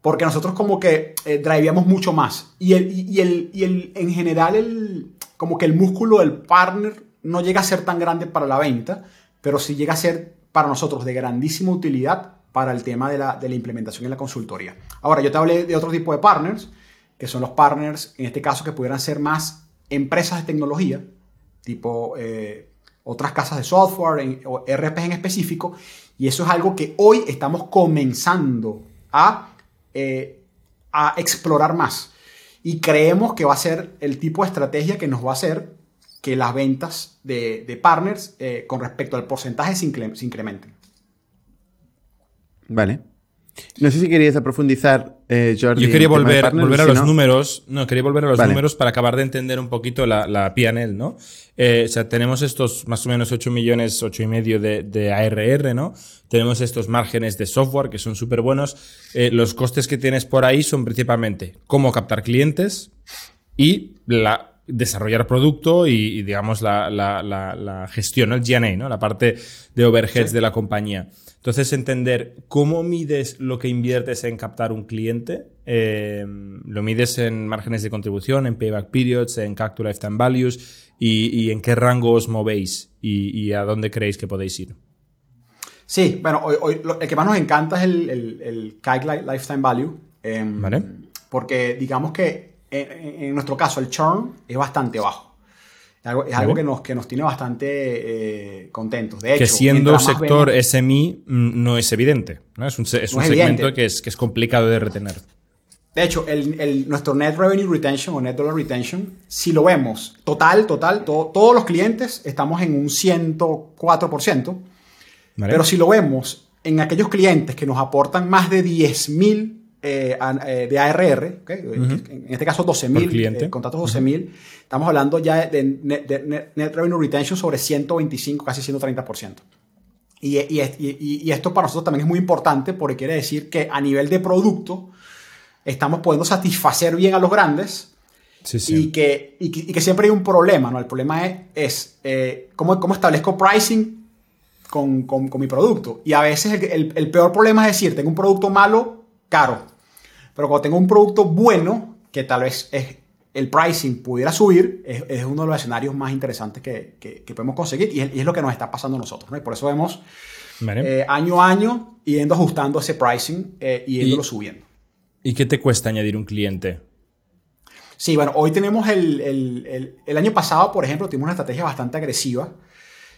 porque nosotros como que eh, mucho más. Y, el, y, el, y el, en general, el, como que el músculo del partner no llega a ser tan grande para la venta, pero sí llega a ser para nosotros de grandísima utilidad para el tema de la, de la implementación en la consultoría. Ahora, yo te hablé de otro tipo de partners, que son los partners, en este caso, que pudieran ser más empresas de tecnología, tipo eh, otras casas de software o RPs en específico, y eso es algo que hoy estamos comenzando a, eh, a explorar más. Y creemos que va a ser el tipo de estrategia que nos va a hacer que las ventas de, de partners eh, con respecto al porcentaje se, se incrementen. Vale. No sé si querías profundizar, eh, Jordi. Yo quería volver, volver a si los no- números. No, quería volver a los Vale. números para acabar de entender un poquito la, la PNL, ¿no? Eh, o sea, tenemos estos más o menos 8 millones, 8 y medio de, de ARR, ¿no? Tenemos estos márgenes de software que son súper buenos. Eh, los costes que tienes por ahí son principalmente cómo captar clientes y la desarrollar producto y, y, digamos la, la- la- gestión, ¿no? el G&A, ¿no? la parte de overheads de la compañía. Entonces, entender cómo mides lo que inviertes en captar un cliente, eh, lo mides en márgenes de contribución, en payback periods, en to lifetime values y, y en qué rango os movéis y, y a dónde creéis que podéis ir. Sí, bueno, hoy, hoy lo- el que más nos encanta es el, el, el CAC Lifetime Value. em, Vale. Porque digamos que en nuestro caso el churn es bastante bajo. Es algo, es algo Vale. que, nos, que nos tiene bastante eh, contentos. De hecho, que siendo sector SMI mm, no es evidente. ¿no? Es un, es No un es segmento evidente. que es, que es complicado de retener. De hecho, el, el- nuestro Net Revenue Retention o Net Dollar Retention, si lo vemos total, total, to- todos los clientes estamos en un 104%. ¿vale? Pero si lo vemos en aquellos clientes que nos aportan más de 10.000 eh, an- eh, de ARR, en este caso Por 12.000 cliente. eh, contratos 12.000, estamos hablando ya de net, de net- net revenue retention sobre 125, casi 130%. Y, y, esto para nosotros también es muy importante porque quiere decir que a nivel de producto estamos pudiendo satisfacer bien a los grandes Y, que, que, siempre hay un problema, ¿no? El problema es, es eh, ¿cómo, ¿cómo, establezco pricing con, con, con, mi producto. Y a veces el, el, peor problema es decir, tengo un producto malo, caro. Pero cuando tengo un producto bueno, que tal vez es, el pricing pudiera subir, es, uno de los escenarios más interesantes que, que, podemos conseguir y es, lo que nos está pasando a nosotros. ¿no? Y por eso vemos eh, año a año yendo ajustando ese pricing eh, y yéndolo subiendo. ¿Y qué te cuesta añadir un cliente? Sí, bueno, hoy tenemos el, el, el, año pasado, por ejemplo, tuvimos una estrategia bastante agresiva.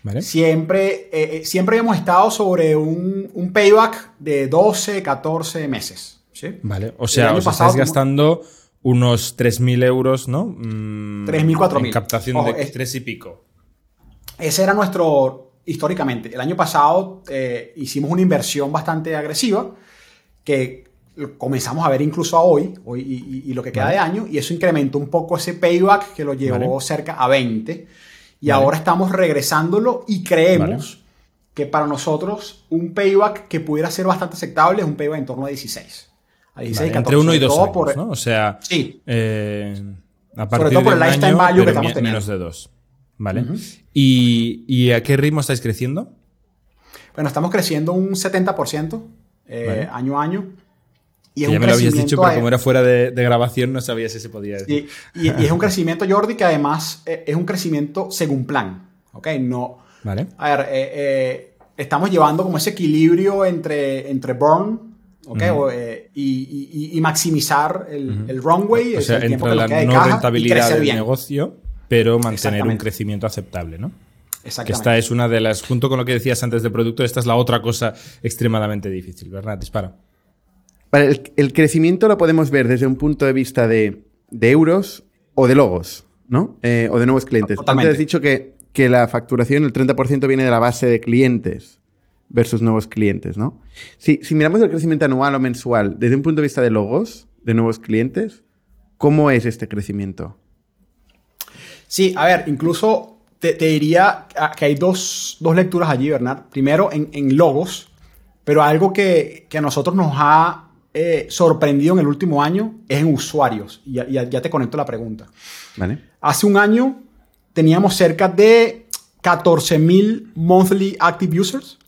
¿Vale? Siempre, eh, siempre hemos estado sobre un, un, payback de 12, 14 meses. ¿sí? Vale, o sea, os estáis gastando unos 3.000 euros, ¿no? 3.000, 4.000. En captación de 3 y pico. Ese era nuestro, históricamente. El año pasado eh, hicimos una inversión bastante agresiva que comenzamos a ver incluso a hoy, hoy y, lo que queda de año, y eso incrementó un poco ese payback que lo llevó cerca a 20. Y ahora estamos regresándolo y creemos que para nosotros un payback que pudiera ser bastante aceptable es un payback en torno a 16 entre uno y dos años, ¿no? O sea, sí. Eh, a partir Sobre todo por el lifetime value que estamos teniendo. Menos de dos. ¿Vale? ¿Y, a qué ritmo estáis creciendo? Bueno, estamos creciendo un 70% eh, año a año. Y ya me lo habías dicho, pero como era fuera de, grabación no sabía si se podía decir. Y, y, es un (laughs) crecimiento, Jordi, que además eh, es un crecimiento según plan. ¿Ok? No. Vale. A ver, estamos llevando como ese equilibrio entre, entre burn eh, y, maximizar el, runway, o sea, el entre la no rentabilidad del negocio, pero mantener un crecimiento aceptable, ¿no? Que esta es una de las, junto con lo que decías antes de producto, esta es la otra cosa extremadamente difícil, ¿verdad? Dispara. El, crecimiento lo podemos ver desde un punto de vista de, euros o de logos, ¿no? Eh, o de nuevos clientes. Totalmente. Antes has dicho que, que la facturación, el 30% viene de la base de clientes versus nuevos clientes, ¿no? Si, si miramos el crecimiento anual o mensual desde un punto de vista de logos, de nuevos clientes, ¿cómo es este crecimiento? Sí, a ver, incluso te, diría que hay dos, lecturas allí, Bernard. Primero, en, logos, pero algo que, a nosotros nos ha eh, sorprendido en el último año es en usuarios. Y ya, ya te conecto la pregunta. Vale. Hace un año teníamos cerca de 14.000 monthly active users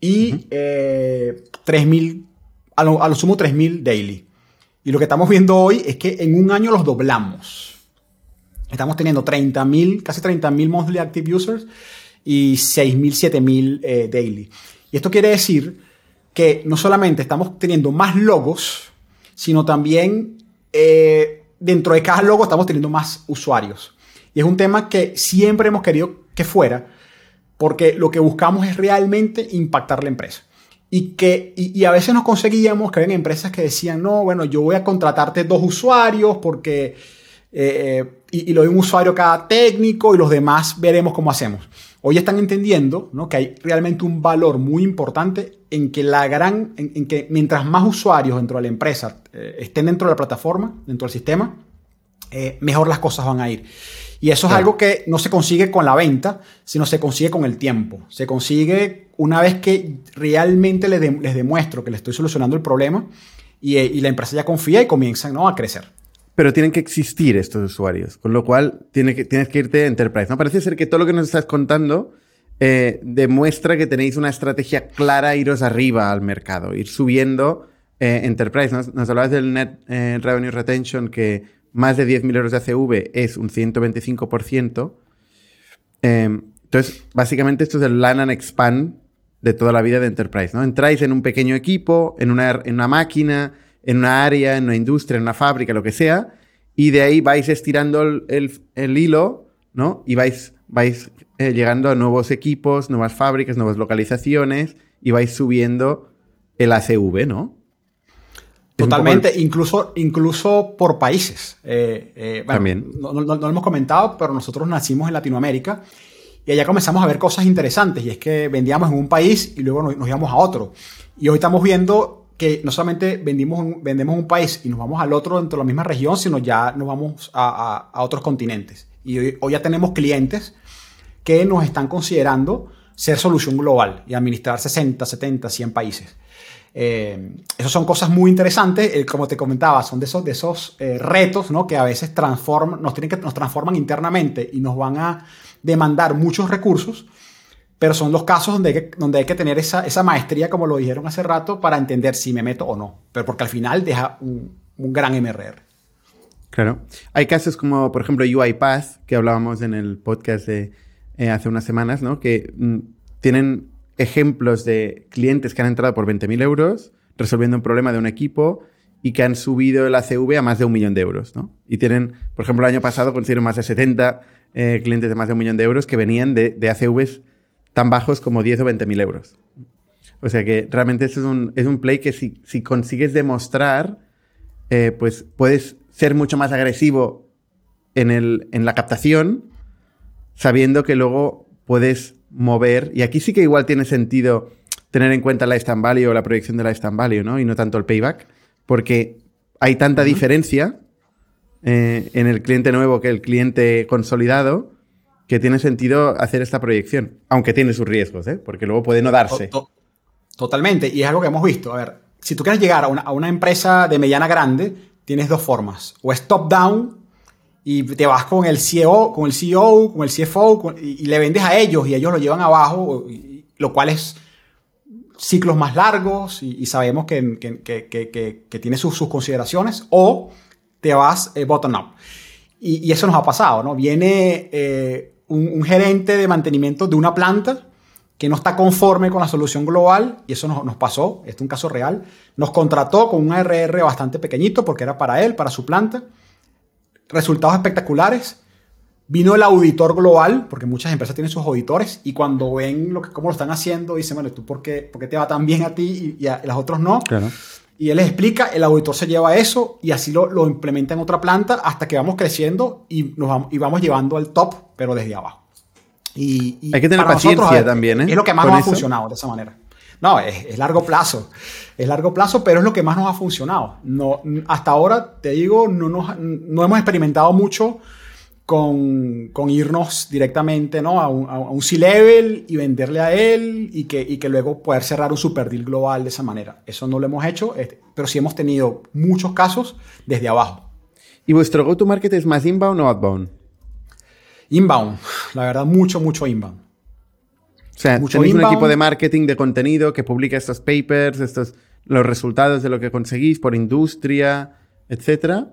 y 3.000, eh, a lo, sumo 3.000 daily. Y lo que estamos viendo hoy es que en un año los doblamos. Estamos teniendo 30.000, casi 30.000 monthly active users y 6.000, 7.000 eh, daily. Y esto quiere decir que no solamente estamos teniendo más logos, sino también eh, dentro de cada logo estamos teniendo más usuarios. Y es un tema que siempre hemos querido que fuera, porque lo que buscamos es realmente impactar la empresa. Y, que, y, a veces nos conseguíamos que empresas que decían, no, bueno, yo voy a contratarte dos usuarios porque, eh, eh, y, lo de un usuario cada técnico y los demás veremos cómo hacemos. Hoy están entendiendo ¿no? que hay realmente un valor muy importante en que la gran, en, que mientras más usuarios dentro de la empresa eh, estén dentro de la plataforma, dentro del sistema, mejor las cosas van a ir. Y eso es algo que no se consigue con la venta, sino se consigue con el tiempo. Se consigue una vez que realmente les, demuestro que le estoy solucionando el problema eh, y, la empresa ya confía y comienzan ¿no? a crecer. Pero tienen que existir estos usuarios, con lo cual tiene que, tienes que irte a Enterprise. ¿no? Parece ser que todo lo que nos estás contando eh, demuestra que tenéis una estrategia clara iros arriba al mercado, ir subiendo eh, Enterprise. Nos, nos, hablabas del Net Revenue Retention que más de 10.000 euros de ACV es un 125%. Em, entonces, básicamente esto es el LAN and expand de toda la vida de Enterprise, ¿no? Entráis en un pequeño equipo, en una, en una máquina, en una área, en una industria, en una fábrica, lo que sea, y de ahí vais estirando el, hilo, ¿no? Y vais, vais eh, llegando a nuevos equipos, nuevas fábricas, nuevas localizaciones, y vais subiendo el ACV, ¿no? Totalmente, incluso, incluso por países. Eh, eh, También. No, lo hemos comentado, pero nosotros nacimos en Latinoamérica y allá comenzamos a ver cosas interesantes y es que vendíamos en un país y luego nos, íbamos a otro. Y hoy estamos viendo que no solamente vendimos vendemos en un país y nos vamos al otro dentro de la misma región, sino ya nos vamos a, otros continentes. Y hoy, ya tenemos clientes que nos están considerando ser solución global y administrar 60, 70, 100 países. Eh, esas son cosas muy interesantes, eh, como te comentaba, son de esos, de esos eh, retos ¿no? que a veces transforman, nos, tienen que, nos transforman internamente y nos van a demandar muchos recursos, pero son los casos donde hay que, donde hay que tener esa, esa maestría, como lo dijeron hace rato, para entender si me meto o no, pero porque al final deja un, un gran MRR. Claro. Hay casos como, por ejemplo, UiPath, que hablábamos en el podcast de hace unas semanas, ¿no? que mm, tienen ejemplos de clientes que han entrado por 20.000 euros resolviendo un problema de un equipo y que han subido el ACV a más de un millón de euros. ¿no? Y tienen, por ejemplo, el año pasado consiguieron más de 70 eh, clientes de más de un millón de euros que venían de, de ACVs tan bajos como 10 o 20.000 euros. O sea que realmente eso es un, es un play que si, si consigues demostrar, eh, pues puedes ser mucho más agresivo en, el, en la captación, sabiendo que luego puedes mover, y aquí sí que igual tiene sentido tener en cuenta la stand value o la proyección de la stand value, ¿no? Y no tanto el payback, porque hay tanta diferencia eh, en el cliente nuevo que el cliente consolidado que tiene sentido hacer esta proyección, aunque tiene sus riesgos, ¿eh? Porque luego puede no darse. Totalmente, y es algo que hemos visto. A ver, si tú quieres llegar a una, a una empresa de mediana grande, tienes dos formas. O es top-down y te vas con el CEO, con el CEO, con el CFO y, le vendes a ellos y ellos lo llevan abajo, lo cual es ciclos más largos y, sabemos que, que, tiene sus, consideraciones, o te vas eh, bottom up. Y, eso nos ha pasado, ¿no? Viene eh, un, gerente de mantenimiento de una planta que no está conforme con la solución global, y eso nos, nos pasó, este es un caso real, nos contrató con un ARR bastante pequeñito porque era para él, para su planta, resultados espectaculares. Vino el auditor global, porque muchas empresas tienen sus auditores, y cuando ven lo que, cómo lo están haciendo, dicen, bueno, ¿tú por qué, por qué te va tan bien a ti y, a, los otros no? Y él les explica, el auditor se lleva eso y así lo, lo implementa en otra planta hasta que vamos creciendo y, nos vamos, y vamos llevando al top, pero desde abajo. Y, Hay que tener paciencia también, ¿eh? Es lo que más nos ha funcionado de esa manera. No, es, largo plazo. Es largo plazo, pero es lo que más nos ha funcionado. No, hasta ahora, te digo, no, no hemos experimentado mucho con, irnos directamente ¿no? a un, C-Level y venderle a él y que, y que luego poder cerrar un super deal global de esa manera. Eso no lo hemos hecho, este, pero sí hemos tenido muchos casos desde abajo. ¿Y vuestro go-to-market es más inbound o outbound? Inbound, la verdad, mucho, mucho inbound. O sea, tenéis un equipo de marketing de contenido que publica estos papers, estos, los resultados de lo que conseguís por industria, etcétera.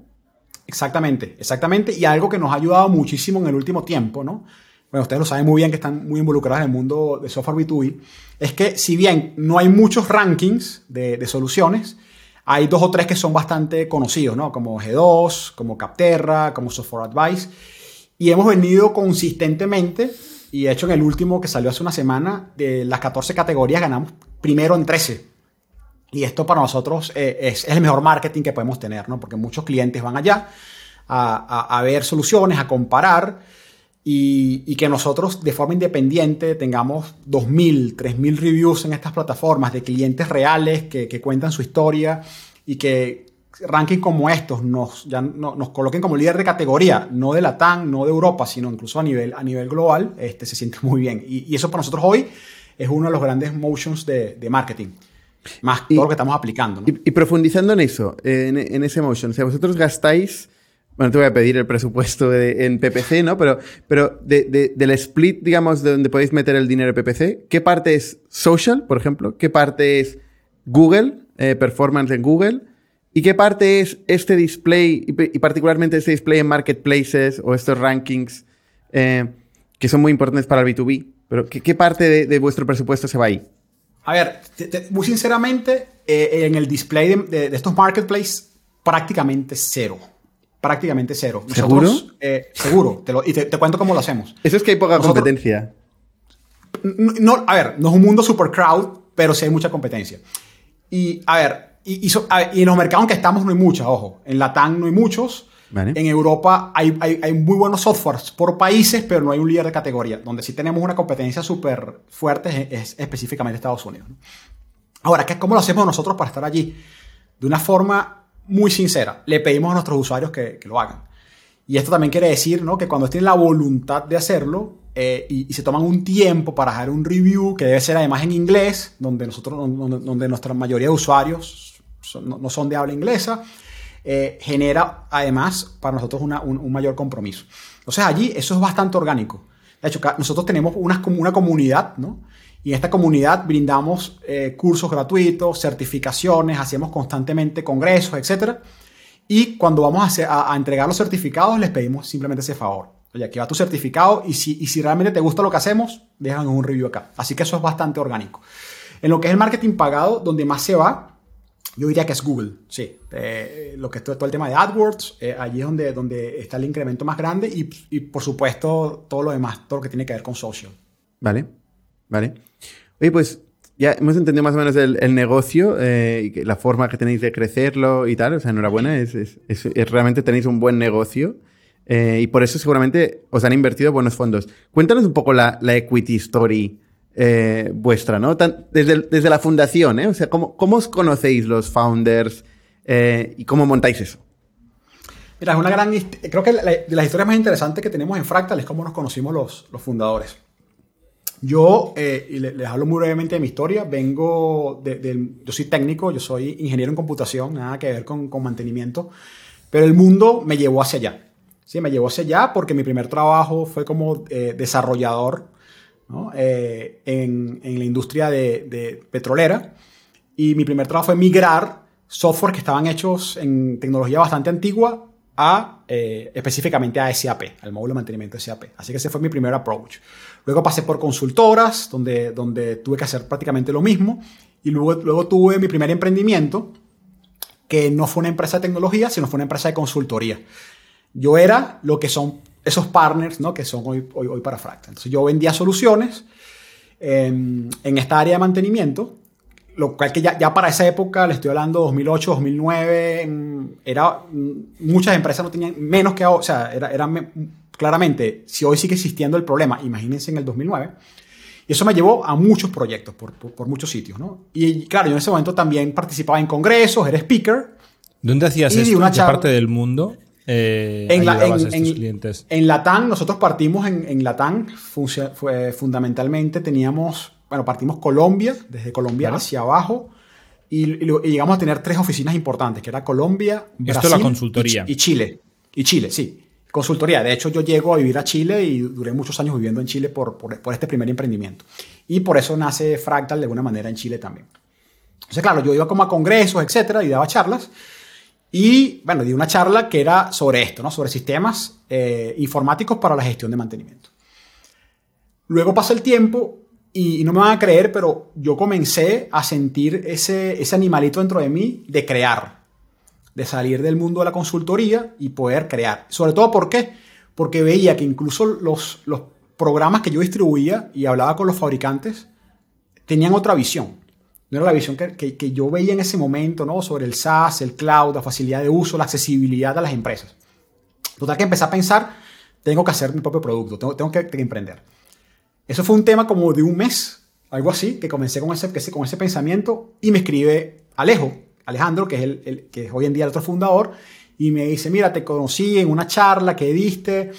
Exactamente, exactamente. Y algo que nos ha ayudado muchísimo en el último tiempo, ¿no? Bueno, ustedes lo saben muy bien que están muy involucrados en el mundo de software B2B, es que si bien no hay muchos rankings de, de soluciones, hay dos o tres que son bastante conocidos, ¿no? Como G2, como Capterra, como Software Advice. Y hemos venido consistentemente y de hecho, en el último que salió hace una semana, de las 14 categorías ganamos primero en 13. Y esto para nosotros eh, es, el mejor marketing que podemos tener, ¿no? Porque muchos clientes van allá a, ver soluciones, a comparar y, que nosotros de forma independiente tengamos 2.000, 3.000 reviews en estas plataformas de clientes reales que, que cuentan su historia y que rankings como estos nos, ya nos coloquen como líder de categoría, no de la TAN, no de Europa, sino incluso a nivel, a nivel global, este, se siente muy bien. Y, eso para nosotros hoy es uno de los grandes motions de, de marketing. Más todo lo que estamos aplicando. Y, profundizando en eso, en, en, ese motion, o sea, vosotros gastáis, bueno, te voy a pedir el presupuesto en PPC, ¿no? Pero, pero de, del split, digamos, de donde podéis meter el dinero en PPC, ¿qué parte es social, por ejemplo? ¿Qué parte es Google, eh, performance en Google? ¿Y qué parte es este display, y particularmente este display en marketplaces o estos rankings eh, que son muy importantes para el B2B? Pero ¿qué, parte de, vuestro presupuesto se va ahí? A ver, muy sinceramente, eh, en el display de, estos marketplaces, prácticamente cero. Prácticamente cero. ¿Seguro? Eh, seguro. y te, cuento cómo lo hacemos. Eso es que hay poca competencia. No, a ver, no es un mundo super crowd, pero sí hay mucha competencia. Y, a ver, y, en los mercados en que estamos no hay muchas, ojo. En Latam no hay muchos. En Europa hay, hay, muy buenos softwares por países, pero no hay un líder de categoría. Donde sí tenemos una competencia súper fuerte es, específicamente Estados Unidos. Ahora, ¿qué, ¿cómo lo hacemos nosotros para estar allí? De una forma muy sincera. Le pedimos a nuestros usuarios que, que lo hagan. Y esto también quiere decir ¿no? que cuando tienen la voluntad de hacerlo, eh, y, se toman un tiempo para hacer un review que debe ser además en inglés, donde, nosotros, donde, nuestra mayoría de usuarios no, son de habla inglesa, eh, genera además para nosotros un, mayor compromiso. Entonces allí eso es bastante orgánico. De hecho, nosotros tenemos una, comunidad, ¿no? Y en esta comunidad brindamos eh, cursos gratuitos, certificaciones, hacemos constantemente congresos, etc. Y cuando vamos a, entregar los certificados les pedimos simplemente ese favor Oye, aquí va tu certificado y si, y si realmente te gusta lo que hacemos, déjanos un review acá. Así que eso es bastante orgánico. En lo que es el marketing pagado, donde más se va, yo diría que es Google, sí. Eh, lo que es todo, el tema de AdWords, eh, allí es donde, donde está el incremento más grande y, y, por supuesto todo lo demás, todo lo que tiene que ver con social. Vale, vale. Oye, pues ya hemos entendido más o menos el, el negocio eh, y la forma que tenéis de crecerlo y tal. O sea, enhorabuena, es, es, es realmente tenéis un buen negocio. Eh, y por eso seguramente os han invertido buenos fondos. Cuéntanos un poco la, equity story eh, vuestra, ¿no? desde, desde, la fundación, ¿eh? O sea, ¿cómo, cómo os conocéis los founders eh, y cómo montáis eso? Mira, es una gran. Creo que de las historias más interesantes que tenemos en Fractal es cómo nos conocimos los, los fundadores. Yo, y les, hablo muy brevemente de mi historia, vengo de, Yo soy técnico, yo soy ingeniero en computación, nada que ver con, con mantenimiento, pero el mundo me llevó hacia allá. Sí, me llevó hacia allá porque mi primer trabajo fue como eh, desarrollador eh, en, la industria de, petrolera. Y mi primer trabajo fue migrar software que estaban hechos en tecnología bastante antigua a eh, específicamente a SAP, al módulo de mantenimiento de SAP. Así que ese fue mi primer approach. Luego pasé por consultoras, donde, donde tuve que hacer prácticamente lo mismo. Y luego, luego tuve mi primer emprendimiento, que no fue una empresa de tecnología, sino fue una empresa de consultoría. Yo era lo que son esos partners ¿no? que son hoy, hoy, hoy para Fractal. Entonces yo vendía soluciones en, en esta área de mantenimiento, lo cual que ya, ya, para esa época, le estoy hablando 2008, 2009, era, muchas empresas no tenían menos que ahora, o sea, era, era, claramente, si hoy sigue existiendo el problema, imagínense en el 2009, y eso me llevó a muchos proyectos por, por, muchos sitios, ¿no? Y claro, yo en ese momento también participaba en congresos, era speaker. ¿Dónde hacías esto? ¿En qué parte del mundo? Eh, en, la, en, Latam, nosotros partimos en, en Latam, fue, fundamentalmente teníamos, bueno, partimos Colombia, desde Colombia hacia abajo, y, llegamos a tener tres oficinas importantes, que era Colombia, Brasil la consultoría. Y, Chile. Y Chile, sí. Consultoría. De hecho, yo llego a vivir a Chile y duré muchos años viviendo en Chile por, por, por este primer emprendimiento. Y por eso nace Fractal de alguna manera en Chile también. Entonces, claro, yo iba como a congresos, etcétera, y daba charlas. Y bueno, di una charla que era sobre esto, ¿no? sobre sistemas eh, informáticos para la gestión de mantenimiento. Luego pasa el tiempo y, no me van a creer, pero yo comencé a sentir ese, ese animalito dentro de mí de crear, de salir del mundo de la consultoría y poder crear. Sobre todo, ¿por qué? Porque veía que incluso los, los programas que yo distribuía y hablaba con los fabricantes tenían otra visión. No era la visión que, yo veía en ese momento, ¿no? Sobre el SaaS, el cloud, la facilidad de uso, la accesibilidad a las empresas. Total que empecé a pensar, tengo que hacer mi propio producto, tengo, tengo que, emprender. Eso fue un tema como de un mes, algo así, que comencé con ese, con ese pensamiento y me escribe Alejo, Alejandro, que es, el, que hoy en día el otro fundador, y me dice, mira, te conocí en una charla que diste,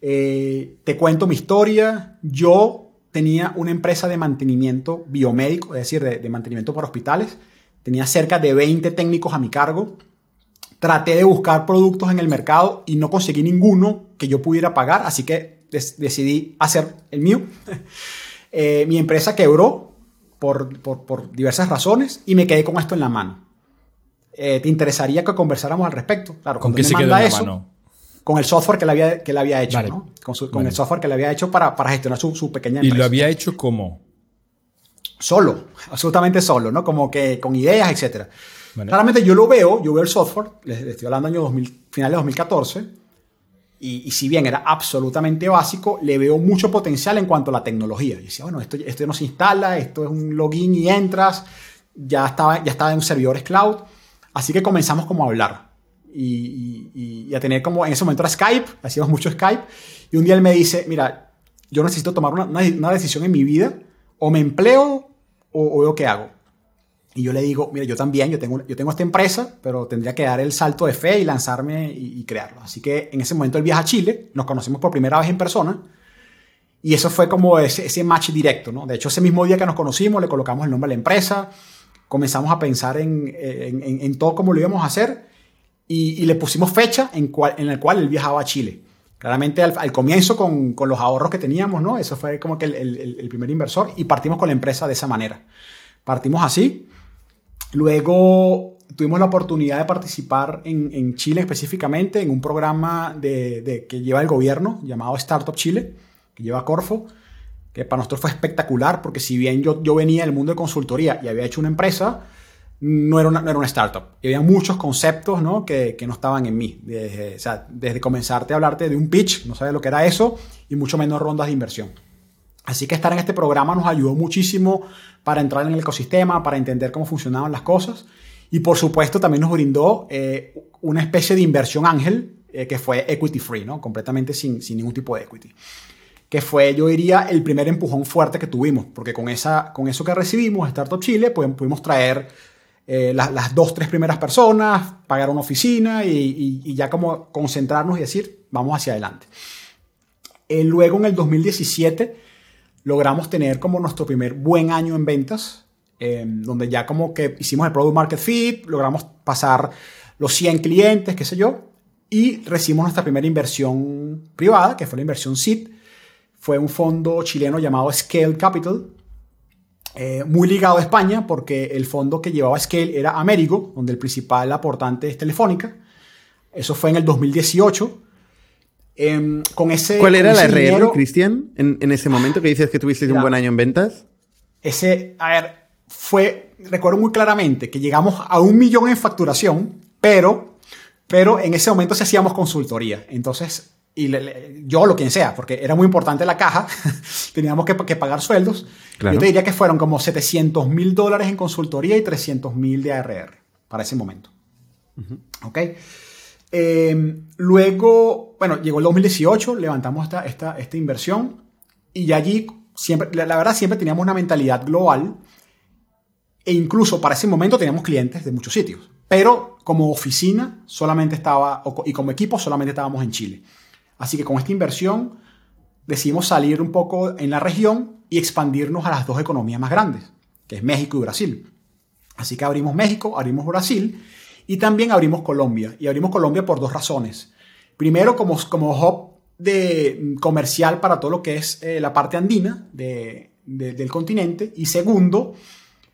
eh, te cuento mi historia, yo tenía una empresa de mantenimiento biomédico, es decir, de, mantenimiento para hospitales. Tenía cerca de 20 técnicos a mi cargo. Traté de buscar productos en el mercado y no conseguí ninguno que yo pudiera pagar, así que decidí hacer el mío. (laughs) Eh, mi empresa quebró por, por, diversas razones y me quedé con esto en la mano. Eh, ¿Te interesaría que conversáramos al respecto? Claro, ¿Con qué se quedó en la mano? Con el software que le había, que le había hecho, ¿no? Con, el software que le había hecho para, para gestionar su, su, pequeña empresa. ¿Y lo había hecho cómo? Solo, absolutamente solo, ¿no? Como que con ideas, etcétera. Claramente yo lo veo, yo veo el software, les, estoy hablando año 2000, final de 2014, y, y, si bien era absolutamente básico, le veo mucho potencial en cuanto a la tecnología. Y decía, bueno, esto, esto no se instala, esto es un login y entras, ya estaba, ya estaba en servidores cloud, así que comenzamos como a hablar y, a tener como, en ese momento era Skype, hacíamos mucho Skype, y un día él me dice, mira, yo necesito tomar una, una, decisión en mi vida, o me empleo o, veo qué hago. Y yo le digo, mira, yo también, yo tengo, yo tengo esta empresa, pero tendría que dar el salto de fe y lanzarme y, crearlo. Así que en ese momento él viaja a Chile, nos conocimos por primera vez en persona, Y eso fue como ese, ese, match directo, ¿no? De hecho, ese mismo día que nos conocimos, le colocamos el nombre a la empresa, comenzamos a pensar en, en, en, todo cómo lo íbamos a hacer y, le pusimos fecha en, cual, la cual él viajaba a Chile. Claramente al, comienzo con, los ahorros que teníamos, ¿no? Eso fue como que el, primer inversor y partimos con la empresa de esa manera. Partimos así. Luego tuvimos la oportunidad de participar en, Chile específicamente en un programa de, que lleva el gobierno llamado Startup Chile que lleva Corfo, que para nosotros fue espectacular, porque si bien yo, yo venía del mundo de consultoría y había hecho una empresa, no era una, no era una startup. Y había muchos conceptos ¿no? Que, que, no estaban en mí. Desde, o sea, desde comenzarte a hablarte de un pitch, no sabes lo que era eso, y mucho menos rondas de inversión. Así que estar en este programa nos ayudó muchísimo para entrar en el ecosistema, para entender cómo funcionaban las cosas. Y por supuesto también nos brindó eh, una especie de inversión ángel eh, que fue equity free, ¿no? completamente sin, sin ningún tipo de equity que fue, yo diría, el primer empujón fuerte que tuvimos, porque con, esa, con eso que recibimos, Startup Chile, pues, pudimos traer eh, las, las, dos, tres primeras personas, pagar una oficina y, ya como concentrarnos y decir, vamos hacia adelante. Eh, luego, en el 2017, logramos tener como nuestro primer buen año en ventas, eh, donde ya como que hicimos el Product Market Fit, logramos pasar los 100 clientes, qué sé yo, y recibimos nuestra primera inversión privada, que fue la inversión SID, fue un fondo chileno llamado Scale Capital, eh, muy ligado a España porque el fondo que llevaba Scale era Américo, donde el principal aportante es Telefónica. Eso fue en el 2018. Eh, con ese, ¿Cuál era la RR, Cristian, en, en, ese momento que dices que tuviste un buen año en ventas? Ese, a ver, fue, recuerdo muy claramente que llegamos a un millón en facturación, pero, pero en ese momento se hacíamos consultoría. Entonces, y le, le, yo lo quien sea, porque era muy importante la caja, (laughs) teníamos que, que pagar sueldos. Claro. Yo te diría que fueron como 700 mil dólares en consultoría y 300 mil de ARR para ese momento. Uh -huh. ¿Ok? Eh, luego, bueno, llegó el 2018, levantamos esta, esta, esta inversión y allí, siempre, la, la verdad, siempre teníamos una mentalidad global e incluso para ese momento teníamos clientes de muchos sitios. Pero como oficina solamente estaba, y como equipo solamente estábamos en Chile. Así que con esta inversión decidimos salir un poco en la región y expandirnos a las dos economías más grandes, que es México y Brasil. Así que abrimos México, abrimos Brasil y también abrimos Colombia. Y abrimos Colombia por dos razones. Primero, como, como hub de, comercial para todo lo que es eh, la parte andina de, del continente. Y segundo,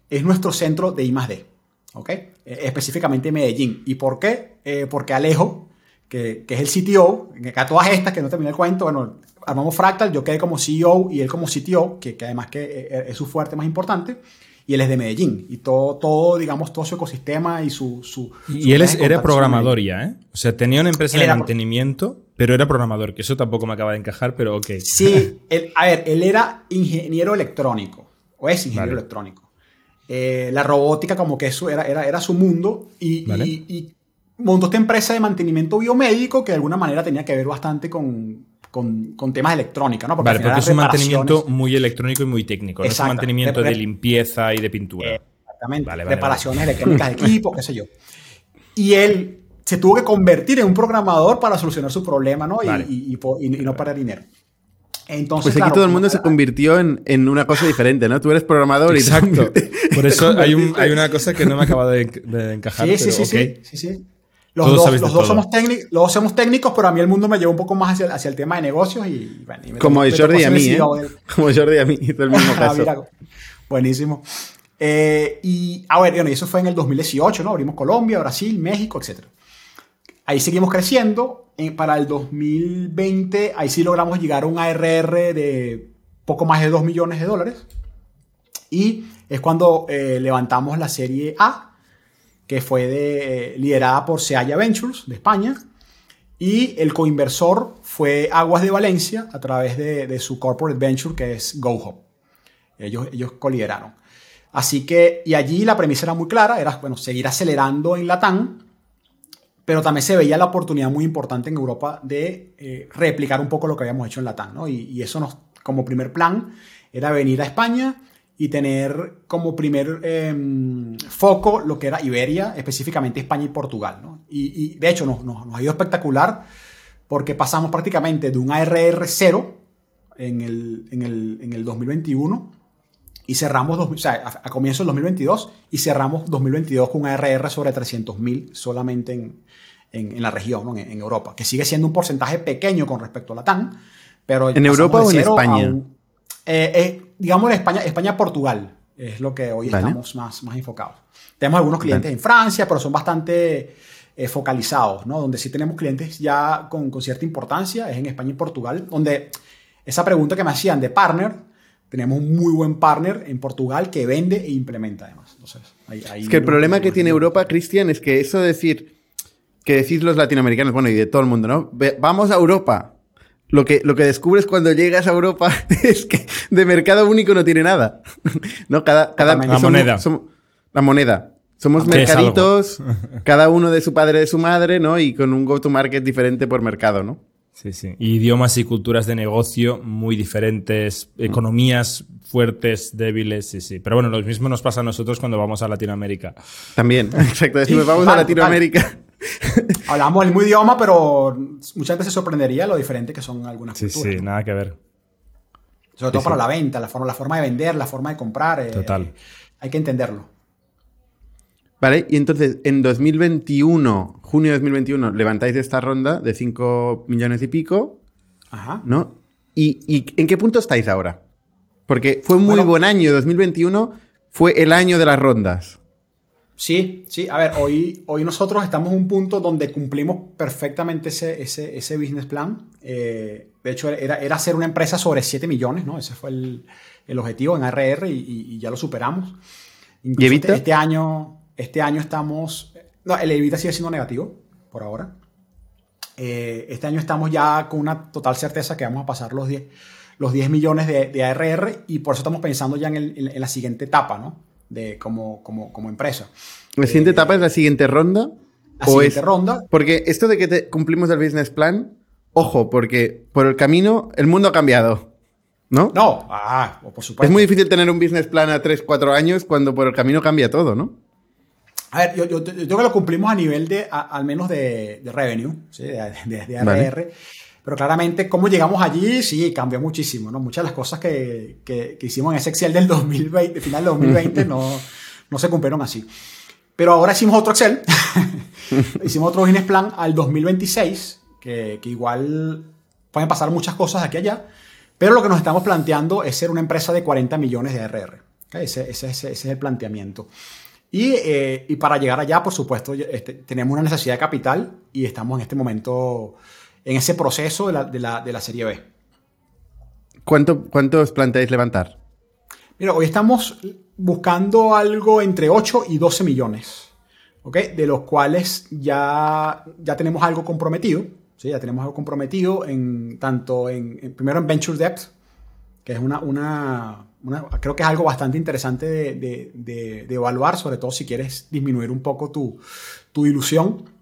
es nuestro centro de I+.D. ¿ok? Eh, específicamente Medellín. ¿Y por qué? Eh, porque Alejo, que, que, es el CTO, que a todas estas, que no terminé el cuento, bueno, armamos Fractal, yo quedé como CEO y él como CTO, que, que además que eh, es su fuerte más importante, y él es de Medellín, y todo, todo digamos, todo su ecosistema y su... su y su él es, era programador ya, ¿eh? O sea, tenía una empresa de mantenimiento, pero era programador, que eso tampoco me acaba de encajar, pero ok. Sí, (laughs) él, a ver, él era ingeniero electrónico, o es ingeniero vale. electrónico. Eh, la robótica como que eso era, era, era su mundo, y, vale. y, y montó esta empresa de mantenimiento biomédico que de alguna manera tenía que ver bastante con, con, con temas de electrónica, ¿no? Porque, vale, porque es un mantenimiento muy electrónico y muy técnico, no es un mantenimiento de, de, limpieza y de pintura. Exactamente, vale, vale, reparaciones electrónicas de (laughs) equipos, qué sé yo. Y él se tuvo que convertir en un programador para solucionar su problema, ¿no? Y, y, y, y no para dinero. Entonces, pues aquí claro, todo el mundo se convirtió en, en, una cosa diferente, ¿no? Tú eres programador y Exacto. Por eso (laughs) hay, un, hay, una cosa que no me acaba de, de encajar. Sí, sí, sí, okay. sí, sí, sí. Los dos, los, dos somos técnicos, los dos somos técnicos, pero a mí el mundo me llevó un poco más hacia, hacia el tema de negocios y, bueno, y (laughs) Como Jordi a mí, ¿eh? Como Jordi a mí, el mismo (laughs) caso. Mira, buenísimo. Eh, y, a ver, bueno, y eso fue en el 2018, ¿no? Abrimos Colombia, Brasil, México, etc. Ahí seguimos creciendo. Para el 2020, ahí sí logramos llegar a un ARR de poco más de 2 millones de dólares. Y es cuando eh, levantamos la serie A, que fue eh, liderada por Seaya Ventures de España. Y el coinversor fue Aguas de Valencia a través de, su corporate venture que es GoHop. Ellos, ellos colideraron. Así que, y allí la premisa era muy clara, era bueno, seguir acelerando en Latam, pero también se veía la oportunidad muy importante en Europa de eh, replicar un poco lo que habíamos hecho en Latam, ¿no? Y, y, eso nos, como primer plan era venir a España y tener como primer eh, foco lo que era Iberia, específicamente España y Portugal, ¿no? Y, y de hecho nos, nos, nos, ha ido espectacular porque pasamos prácticamente de un ARR cero en el, en el, en el 2021 y cerramos, o sea, a, a comienzo del 2022 y cerramos 2022 con un ARR sobre 300.000 solamente en, en, la región, ¿no? en, en, Europa, que sigue siendo un porcentaje pequeño con respecto a la TAN, pero... ¿En Europa o en España? Un, eh, eh, digamos España, España-Portugal es lo que hoy vale. estamos más, más enfocados. Tenemos algunos clientes vale. en Francia, pero son bastante eh, focalizados, ¿no? Donde sí tenemos clientes ya con, con, cierta importancia, es en España y Portugal, donde esa pregunta que me hacían de partner, tenemos un muy buen partner en Portugal que vende e implementa además. Entonces, ahí, ahí es que el problema que tiene Europa, Cristian, es que eso de decir, que decís los latinoamericanos, bueno, y de todo el mundo, ¿no? Vamos a Europa. Lo que, lo que descubres cuando llegas a Europa (laughs) es que de mercado único no tiene nada. (laughs) ¿No? Cada, cada la somos, moneda. Somos, la moneda. Somos mercaditos, (laughs) cada uno de su padre, de su madre, ¿no? Y con un go-to-market diferente por mercado, ¿no? Sí, sí. Idiomas y culturas de negocio muy diferentes, economías fuertes, débiles, sí, sí. Pero bueno, lo mismo nos pasa a nosotros cuando vamos a Latinoamérica. También, exacto. Decimos, sí, vamos vale, a Latinoamérica. Vale. (laughs) Hablamos el mismo idioma, pero mucha gente se sorprendería lo diferente que son algunas sí, culturas. Sí, sí, nada que ver. Sobre todo sí, para sí. la venta, la forma, la forma de vender, la forma de comprar. Eh, Total. hay que entenderlo. Vale, y entonces en 2021, junio de 2021, levantáis esta ronda de 5 millones y pico. Ajá. ¿No? ¿Y, ¿Y, en qué punto estáis ahora? Porque fue un muy bueno, buen año, 2021 fue el año de las rondas. Sí, sí. A ver, hoy, hoy nosotros estamos en un punto donde cumplimos perfectamente ese, ese, ese business plan. Eh, de hecho, era, era hacer una empresa sobre 7 millones, ¿no? Ese fue el, el objetivo en ARR y, y, y, ya lo superamos. Incluso ¿Y evita? Este, año, este año estamos... No, el evita sigue siendo negativo, por ahora. Eh, este año estamos ya con una total certeza que vamos a pasar los 10, los 10 millones de, de ARR y por eso estamos pensando ya en, el, en la siguiente etapa, ¿no? De como, como, como empresa. ¿La siguiente eh, etapa es la siguiente ronda? La siguiente es, ronda. Porque esto de que te, cumplimos el business plan, ojo, porque por el camino el mundo ha cambiado. ¿No? No, ah, por supuesto. Es muy difícil tener un business plan a 3, 4 años cuando por el camino cambia todo, ¿no? A ver, yo, yo, yo creo que lo cumplimos a nivel de, a, al menos de, de revenue, ¿sí? de, de, de ARR. Vale. Pero claramente, cómo llegamos allí, sí, cambió muchísimo, ¿no? Muchas de las cosas que, que, que hicimos en ese Excel del 2020, final del 2020, no, no se cumplieron así. Pero ahora hicimos otro Excel, (laughs) hicimos otro business plan al 2026, que, que igual pueden pasar muchas cosas aquí a allá, pero lo que nos estamos planteando es ser una empresa de 40 millones de ARR. ¿okay? Ese, ese, ese, ese, es el planteamiento. Y, eh, y, para llegar allá, por supuesto, este, tenemos una necesidad de capital y estamos en este momento en ese proceso de la, de la, de la Serie B. ¿Cuánto, ¿Cuánto os planteáis levantar? Mira, hoy estamos buscando algo entre 8 y 12 millones, ¿ok? De los cuales ya, ya tenemos algo comprometido, ¿sí? Ya tenemos algo comprometido en, tanto en, en primero en Venture Debt, que es una, una, una, creo que es algo bastante interesante de, de, de, de, evaluar, sobre todo si quieres disminuir un poco tu, tu ilusión.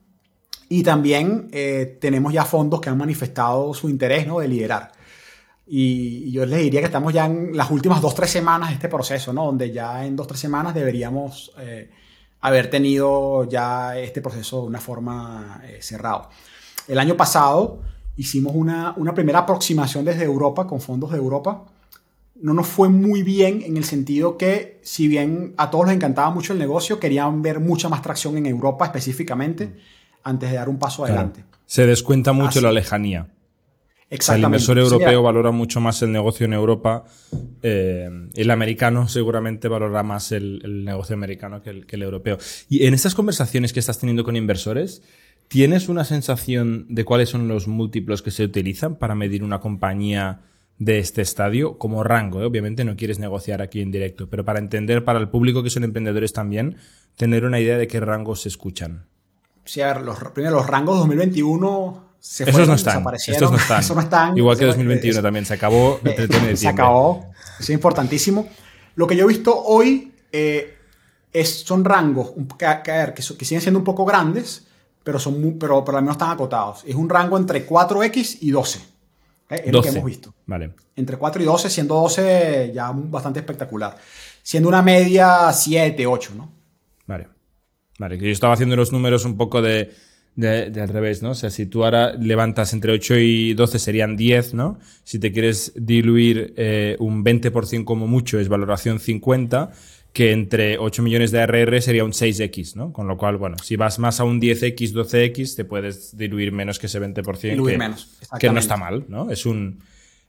Y también eh, tenemos ya fondos que han manifestado su interés ¿no? de liderar. Y, yo les diría que estamos ya en las últimas dos, tres semanas de este proceso, ¿no? donde ya en dos, tres semanas deberíamos eh, haber tenido ya este proceso de una forma eh, cerrado. El año pasado hicimos una, una primera aproximación desde Europa, con fondos de Europa. No nos fue muy bien en el sentido que, si bien a todos les encantaba mucho el negocio, querían ver mucha más tracción en Europa específicamente. Antes de dar un paso adelante. Claro. Se descuenta mucho Así. la lejanía. Exactamente. el inversor europeo sí, valora mucho más el negocio en Europa. Eh, el americano seguramente valora más el, el negocio americano que el, que el, europeo. Y en estas conversaciones que estás teniendo con inversores, ¿tienes una sensación de cuáles son los múltiplos que se utilizan para medir una compañía de este estadio como rango? ¿eh? Obviamente no quieres negociar aquí en directo, pero para entender para el público que son emprendedores también, tener una idea de qué rangos se escuchan sí, a ver, los, primero, los rangos 2021 se Esos fueron, no están. desaparecieron. Estos no están. (laughs) Eso no están. Igual que 2021 es, también. Se acabó (laughs) 31 de Se acabó. Es importantísimo. Lo que yo he visto hoy eh, es, son rangos que, que, que, siguen siendo un poco grandes, pero, son muy, pero, pero al menos están acotados. Es un rango entre 4X y 12. ¿okay? Es 12. lo que hemos visto. Vale. Entre 4 y 12, siendo 12 ya bastante espectacular. Siendo una media 7, 8, ¿no? Vale. Vale, que yo estaba haciendo los números un poco de, De, de al revés, ¿no? O sea, si tú ahora levantas entre 8 y 12 serían 10, ¿no? Si te quieres diluir eh, un 20% como mucho es valoración 50, que entre 8 millones de ARR sería un 6X, ¿no? Con lo cual, bueno, si vas más a un 10X, 12X, te puedes diluir menos que ese 20%. Diluir que, menos, Que no está mal, ¿no? Es un...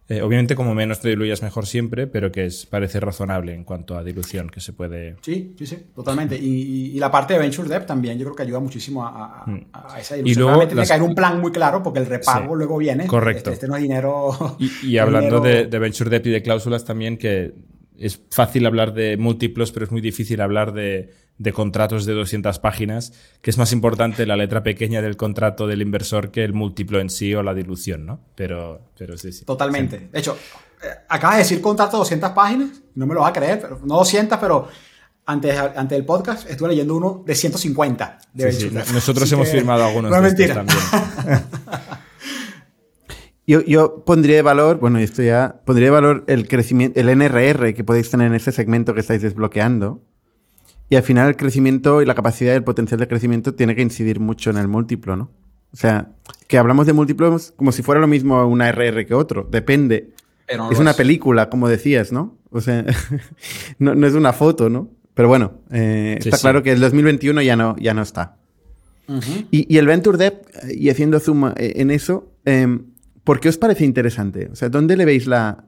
eh, obviamente, como menos te diluyas mejor siempre, pero que es, parece razonable en cuanto a dilución que se puede... Sí, sí, sí, totalmente. Y, y- la parte de Venture Debt también yo creo que ayuda muchísimo a, a- a esa Mm. Y luego tiene que haber un plan muy claro porque el repago Sí, luego viene. correcto. Este, este no es dinero. Y, y (laughs) hablando dinero- de, de venture debt y de cláusulas también, que es fácil hablar de múltiplos, pero es muy difícil hablar de, de contratos de 200 páginas, que es más importante la letra pequeña del contrato del inversor que el múltiplo en sí o la dilución, ¿no? Pero, pero sí, sí. Totalmente. De hecho, eh, acabas de decir contrato de 200 páginas, no me lo vas a creer, pero no 200, pero antes, antes del podcast estuve leyendo uno de 150 de Sí, sí. Nosotros Así hemos que firmado algunos no es de estos también. (laughs) Yo, yo pondría de valor, bueno, esto ya, pondría de valor el crecimiento, el NRR que podéis tener en ese segmento que estáis desbloqueando. Y al final el crecimiento y la capacidad y el potencial de crecimiento tiene que incidir mucho en el múltiplo, ¿no? O sea, que hablamos de múltiplos como si fuera lo mismo una RR que otro. Depende. Pero no es una película, como decías, ¿no? O sea, (laughs) no, no es una foto, ¿no? Pero bueno, eh, Sí, está sí. claro que el 2021 ya no, ya no está. Ujú. Y, y el Venture Debt, eh, y haciendo zoom eh, en eso, eh, ¿por qué os parece interesante? O sea, ¿dónde le veis la,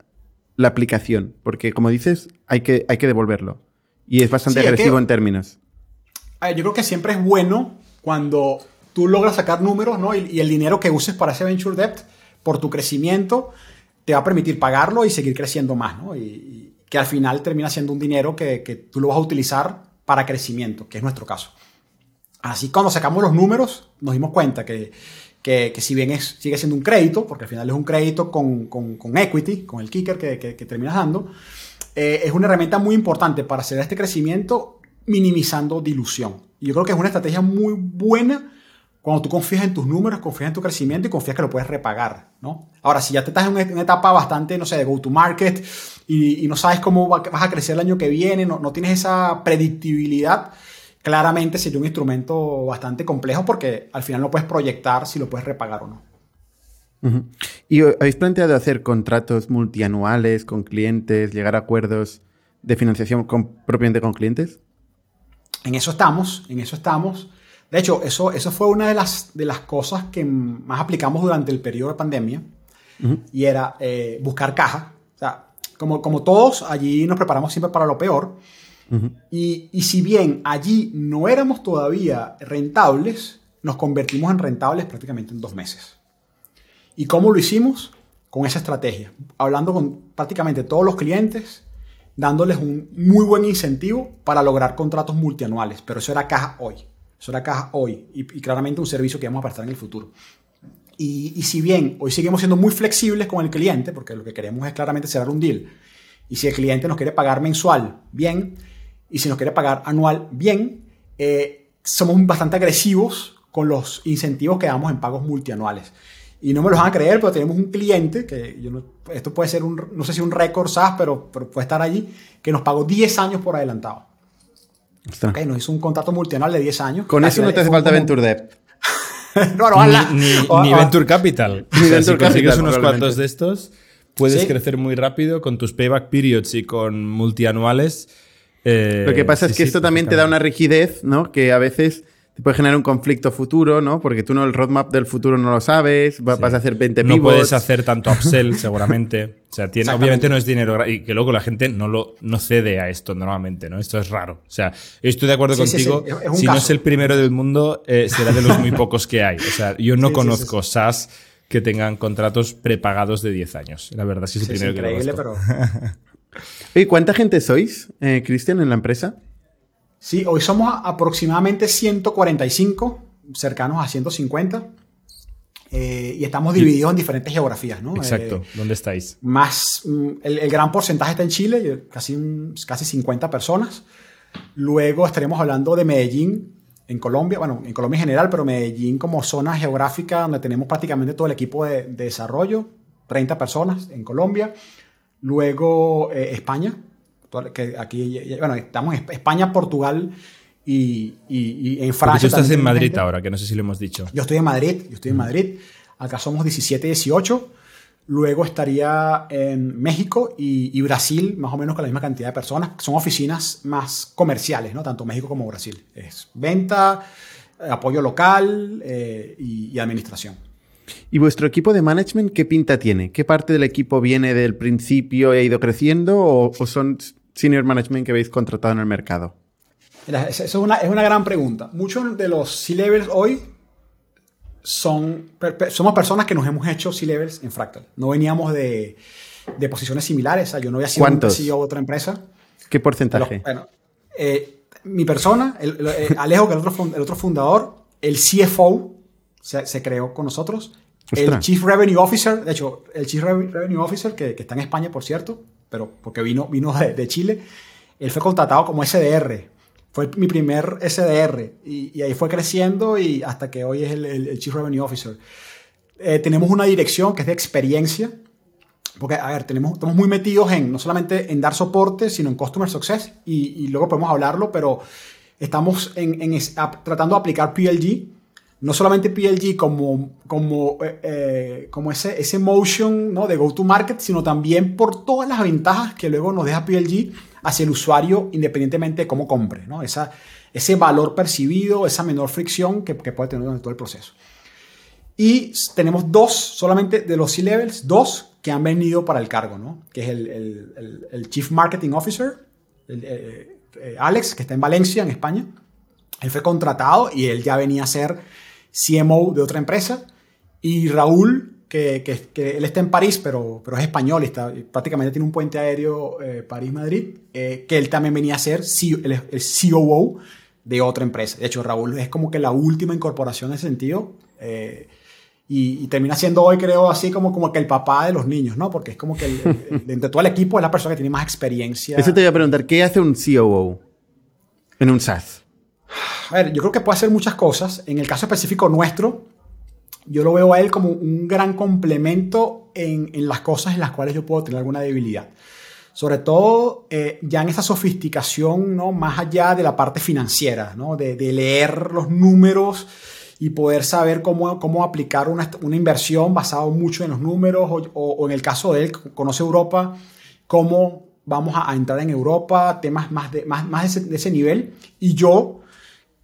la aplicación? Porque, como dices, hay que, hay que devolverlo. Y es bastante Sí, agresivo que- en términos. Ver, yo creo que siempre es bueno cuando tú logras sacar números, ¿no? Y, y el dinero que uses para ese venture debt por tu crecimiento te va a permitir pagarlo y seguir creciendo más, ¿no? Y, y que al final termina siendo un dinero que, que tú lo vas a utilizar para crecimiento, que es nuestro caso. Así cuando sacamos los números nos dimos cuenta que, que, que si bien es, sigue siendo un crédito, porque al final es un crédito con, con- con equity, con el kicker que, que- que terminas dando, eh, es una herramienta muy importante para hacer este crecimiento minimizando dilución. Y yo creo que es una estrategia muy buena cuando tú confías en tus números, confías en tu crecimiento y confías que lo puedes repagar, ¿no? Ahora, si ya te estás en una, etapa bastante, no sé, de go-to-market y, y no sabes cómo va- vas a crecer el año que viene, no, no tienes esa predictibilidad, claramente sería un instrumento bastante complejo porque al final no puedes proyectar si lo puedes repagar o no. Ujú. ¿Y o- habéis planteado hacer contratos multianuales con clientes, llegar a acuerdos de financiación con, propiamente con clientes? En eso estamos, en eso estamos. De hecho, eso, eso fue una de las, de las cosas que más aplicamos durante el periodo de pandemia y era eh, buscar caja. O sea, como, como todos, allí nos preparamos siempre para lo peor. Y, y si bien allí no éramos todavía rentables, nos convertimos en rentables prácticamente en dos meses. ¿Y cómo lo hicimos? Con esa estrategia, hablando con prácticamente todos los clientes, dándoles un muy buen incentivo para lograr contratos multianuales. Pero eso era caja hoy. Eso era caja hoy. Y, y claramente un servicio que vamos a prestar en el futuro. Y, y si bien hoy seguimos siendo muy flexibles con el cliente, porque lo que queremos es claramente cerrar un deal, y si el cliente nos quiere pagar mensual, bien, y si nos quiere pagar anual, bien, eh, somos bastante agresivos con los incentivos que damos en pagos multianuales. Y no me lo van a creer, pero tenemos un cliente, que yo no- esto puede ser un, no sé si un récord SaaS, pero, pero puede estar allí, que nos pagó 10 años por adelantado. Ostras. Ok, Nos hizo un contrato multianual de 10 años. Con eso no te hace falta como- Venture Debt. (laughs) no, no. Ni, ni- ni Venture Capital. Ni O sea, si Venture consigues Capital, unos cuantos de estos, puedes Sí. crecer muy rápido con tus payback periods y con multianuales. Eh, Lo que pasa sí, es que sí, esto también te da una rigidez, ¿no? Que a veces te puede generar un conflicto futuro, ¿no? Porque tú no el roadmap del futuro no lo sabes, Sí. vas a hacer 20 No pivots. puedes hacer tanto (laughs) upsell, seguramente. O sea, tiene, obviamente no es dinero y que luego la gente no lo no cede a esto normalmente, ¿no? Esto es raro. O sea, estoy de acuerdo Sí, sí, sí, contigo. si no es el primero del mundo, eh, será de los muy (laughs) pocos que hay. O sea, yo no Sí, sí, conozco SaaS que tengan contratos prepagados de 10 años. La verdad, sí es el Sí, es primero que increíble, conozco. pero... (laughs) Oye, ¿cuánta gente sois, eh, Cristian, en la empresa? Sí, hoy somos aproximadamente 145, cercanos a 150. eh, y estamos divididos en diferentes geografías, ¿no? Exacto. Eh, ¿Dónde estáis? más, mm, el, el gran porcentaje está en Chile, y casi, un- casi 50 personas. Luego estaremos hablando de Medellín, en Colombia, bueno, en Colombia en general, pero Medellín como zona geográfica donde tenemos prácticamente todo el equipo de, de desarrollo, 30 personas en Colombia. Luego eh, España, que aquí, bueno, estamos en España, Portugal y, y, y en Porque Francia. tú estás en Madrid gente. ahora, que no sé si lo hemos dicho. Yo estoy en Madrid, yo estoy en Madrid. Acá somos 17, 18. Luego estaría en México y, y Brasil, más o menos con la misma cantidad de personas. Son oficinas más comerciales, ¿no? Tanto México como Brasil. Es venta, eh, apoyo local eh, y, y administración. ¿Y vuestro equipo de management qué pinta tiene? ¿Qué parte del equipo viene del principio e ha ido creciendo o, o son senior management que habéis contratado en el mercado? Mira, esa es una, es una gran pregunta. Muchos de los C-Levels hoy son, somos personas que nos hemos hecho C-Levels en Fractal. No veníamos de, de posiciones similares. O sea, yo no había sido un CEO de otra empresa. ¿Qué Los- porcentaje? bueno, eh, mi persona, el, el- eh, Alejo, que es el otro, el otro fundador, el CFO se, se creó con nosotros, el. Chief Revenue Officer, de hecho, el Chief Re- Revenue Officer, que, que está en España, por cierto, pero porque vino, vino de, de Chile, él fue contratado como SDR. Fue mi primer SDR y, y ahí fue creciendo y hasta que hoy es el, el- el Chief Revenue Officer. Eh, tenemos una dirección que es de experiencia, porque, a ver, tenemos, estamos muy metidos en no solamente en dar soporte, sino en Customer Success, y, y luego podemos hablarlo, pero estamos en, tratando de aplicar PLG, no solamente PLG como, como, eh, eh, como ese, ese motion ¿no? de go-to-market, sino también por todas las ventajas que luego nos deja PLG hacia el usuario, independientemente de cómo compre, ¿no? Esa, ese valor percibido, esa menor fricción que, puede tener durante todo el proceso. Y tenemos dos, solamente de los C-Levels, dos que han venido para el cargo, ¿no? Que es el, el- Chief Marketing Officer, eh, Alex, que está en Valencia, en España. Él fue contratado y él ya venía a ser CMO de otra empresa. Y Raúl, que, que- él está en París, pero, pero es español, está, prácticamente tiene un puente aéreo eh, París-Madrid, eh, que él también venía a ser C- el, COO de otra empresa. De hecho, Raúl es como que la última incorporación en ese sentido. eh, y, termina siendo hoy, creo, así como, como que el papá de los niños, ¿no? Porque es como que el- el- entre todo el equipo es la persona que tiene más experiencia. Eso te voy a preguntar, ¿qué hace un COO en un SaaS? A ver, yo creo que puede hacer muchas cosas. En el caso específico nuestro, yo lo veo a él como un gran complemento en, en las cosas en las cuales yo puedo tener alguna debilidad. Sobre todo eh, ya en esa sofisticación, ¿no? Más allá de la parte financiera, ¿no? De, de leer los números y poder saber cómo, cómo aplicar una, una inversión basado mucho en los números o, o- o en el caso de él, conoce Europa, cómo vamos a, a entrar en Europa, temas más de, más, más de, ese, de ese nivel. Y yo,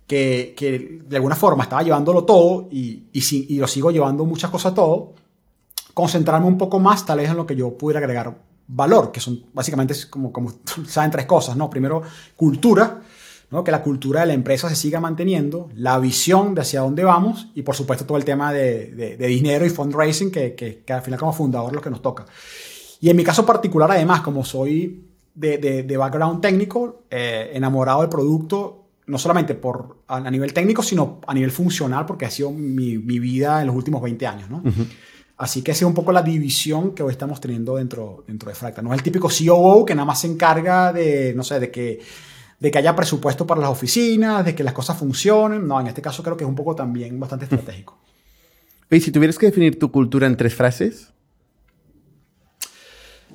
que, que de alguna forma estaba llevándolo todo y, y, si- y lo sigo llevando muchas cosas todo, concentrarme un poco más tal vez en lo que yo pudiera agregar valor, que son básicamente como, como (laughs) saben tres cosas, ¿no? Primero, cultura, ¿no? que la cultura de la empresa se siga manteniendo, la visión de hacia dónde vamos y por supuesto todo el tema de, de- de dinero y fundraising que, que, que al final como fundador lo que nos toca. Y en mi caso particular además, como soy de- de background técnico, eh, enamorado del producto, no solamente por, a, a nivel técnico, sino a nivel funcional, porque ha sido mi, mi vida en los últimos 20 años, ¿no? Así que esa es un poco la división que hoy estamos teniendo dentro, dentro de Fractal. No es el típico COO que nada más se encarga de, no sé, de que, de que haya presupuesto para las oficinas, de que las cosas funcionen. No, en este caso creo que es un poco también bastante estratégico. Oye, si tuvieras que definir tu cultura en tres frases.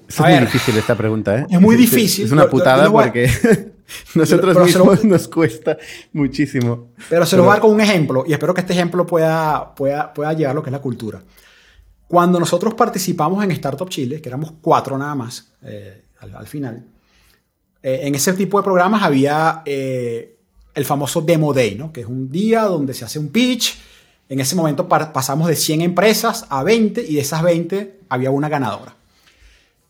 Es muy difícil esta pregunta, ¿eh? Es muy difícil. Es una putada yo voy porque (laughs) (laughs) nosotros Pero se lo- mismos nos cuesta muchísimo. Pero se lo voy a dar con un ejemplo y espero que este ejemplo pueda, pueda, pueda llevar lo que es la cultura. Cuando nosotros participamos en Startup Chile, que éramos cuatro nada más eh, al, al final, eh, en ese tipo de programas había eh, el famoso Demo Day, ¿no? que es un día donde se hace un pitch. En ese momento pasamos de 100 empresas a 20 y de esas 20 había una ganadora.